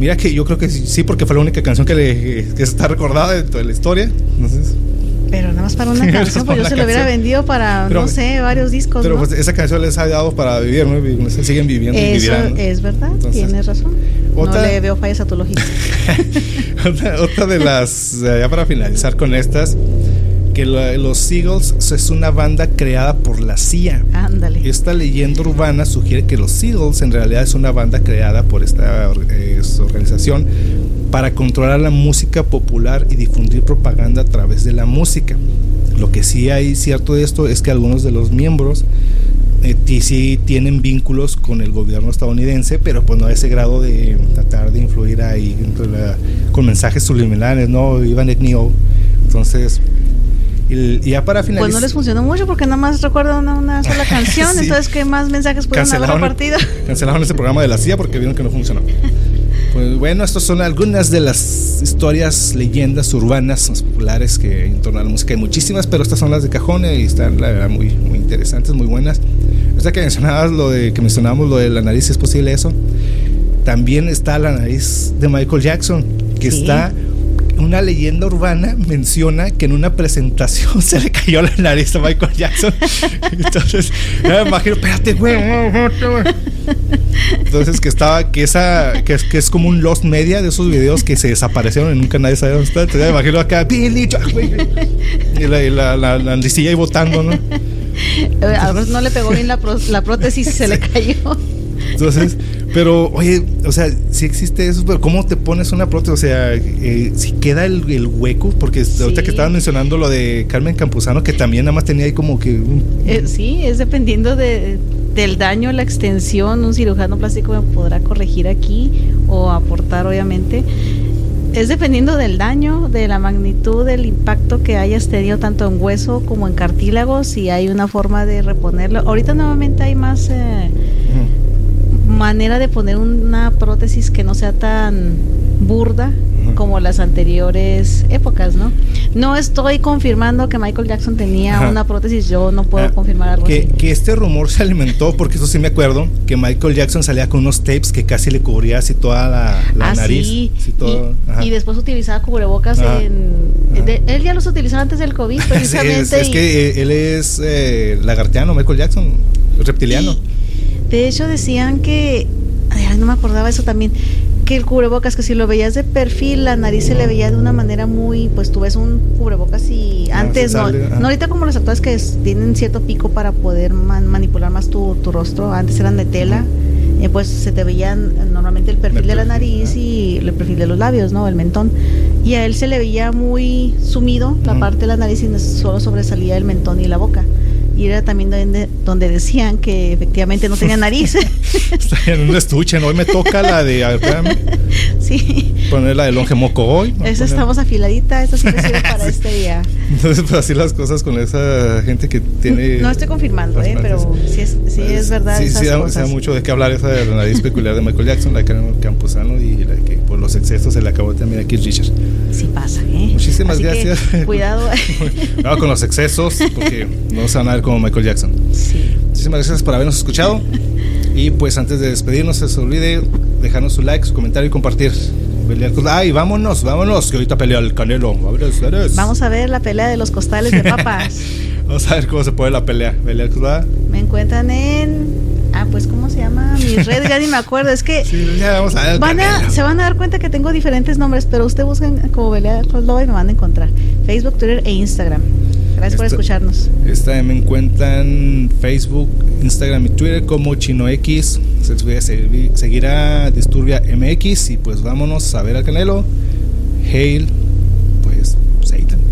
mira que yo creo que sí, porque fue la única canción que, le, que está recordada de la historia. Entonces, pero nada más para una canción, pues yo se lo hubiera vendido para, no sé, varios discos. Pero pues esa canción les ha dado para vivir, ¿no? Siguen viviendo Eso es verdad, tienes razón. no le veo fallas a tu lógica. otra, de las, ya para finalizar con estas, que los Seagulls es una banda creada por la CIA. Ándale. Esta leyenda urbana sugiere que los Seagulls en realidad es una banda creada por esta eh, organización para controlar la música popular y difundir propaganda a través de la música. Lo que sí hay cierto de esto es que algunos de los miembros eh, sí tienen vínculos con el gobierno estadounidense, pero pues no a ese grado de tratar de influir ahí con mensajes subliminales, ¿no? Ivan Etnio. Entonces, y, ya para finalizar. Pues no les funcionó mucho porque nada más recuerdan una, sola canción, entonces ¿qué más mensajes pueden haber repartido? Cancelaron ese programa de la CIA porque vieron que no funcionó. Pues bueno, estas son algunas de las historias, leyendas urbanas populares que en torno a la música hay muchísimas, pero estas son las de cajón y están la verdad muy, muy interesantes, muy buenas. O sea que mencionabas lo de que mencionamos lo de la nariz, es posible eso. También está la nariz de Michael Jackson, que está una leyenda urbana menciona que en una presentación se le cayó la nariz a Michael Jackson. Entonces, me imagino, espérate, güey. Entonces que estaba, que esa, que es, que es como un lost media de esos videos que se desaparecieron y nunca nadie sabe dónde está. Entonces me imagino acá, Billy, y la, y la, la, la ahí botando, ¿no? A ver, no le pegó bien la, la prótesis y se le cayó. Entonces, pero, oye, o sea, si existe eso, pero ¿cómo te pones una prótesis? O sea, eh, si queda el, hueco, porque ahorita que estaban mencionando lo de Carmen Campuzano, que también nada más tenía ahí como que... Eh, sí, es dependiendo de, del daño, la extensión, un cirujano plástico me podrá corregir aquí o aportar, obviamente. Es dependiendo del daño, de la magnitud del impacto que hayas tenido tanto en hueso como en cartílago, si hay una forma de reponerlo. Ahorita nuevamente hay más... Eh, manera de poner una prótesis que no sea tan burda como las anteriores épocas, ¿no? No estoy confirmando que Michael Jackson tenía una prótesis, yo no puedo ah, confirmar algo que, Que este rumor se alimentó, porque eso sí me acuerdo, que Michael Jackson salía con unos tapes que casi le cubría así toda la, ah, nariz. Sí. y, después utilizaba cubrebocas en... él ya los utilizaba antes del COVID, precisamente. es, que eh, él es eh, lagartiano, Michael Jackson, reptiliano. De hecho, decían que, ay, no me acordaba eso también, que el cubrebocas, que si lo veías de perfil, la nariz se le veía de una manera muy, pues tú ves un cubrebocas y ah, antes, no, no ahorita como los actores que tienen cierto pico para poder manipular más tu, rostro, antes eran de tela eh, pues se te veían normalmente el perfil de la nariz y el perfil de los labios, ¿no? El mentón. Y a él se le veía muy sumido la parte de la nariz y solo sobresalía el mentón y la boca y era también donde, donde decían que efectivamente no tenía nariz. Está en un estuche, ¿no? Hoy me toca la de. A sí. Poner la de longe moco hoy. Eso estamos afiladita, eso sí sirve para este día. Entonces, pues así las cosas con esa gente que tiene. No estoy confirmando, ¿eh? Pero sí es, sí es verdad. Sí, sí, da, mucho de qué hablar esa de la nariz peculiar de Michael Jackson, la que era Camposano y la que por los excesos se le acabó también a Keith Richards. Sí pasa, ¿eh? Muchísimas gracias. cuidado. cuidado con los excesos, porque no se van a ver como Michael Jackson. Sí. Muchísimas gracias por habernos escuchado. Y pues antes de despedirnos, no se olvide dejarnos su like, su comentario y compartir. Ay, vámonos, vámonos, que ahorita pelea el canelo. Vamos a ver la pelea de los costales de papas. Vamos a ver cómo se puede la pelea. Me encuentran en. Ah, pues, ¿cómo se llama? Mi red, ya ni me acuerdo. Es que. se van a dar cuenta que tengo diferentes nombres, pero usted buscan como Belea Cruz y me van a encontrar. Facebook, Twitter e Instagram. Gracias por escucharnos. Esta me encuentran Facebook, Instagram y Twitter como ChinoX. Se les voy a seguir, a Disturbia MX y pues vámonos a ver al Canelo. Hail, pues Satan.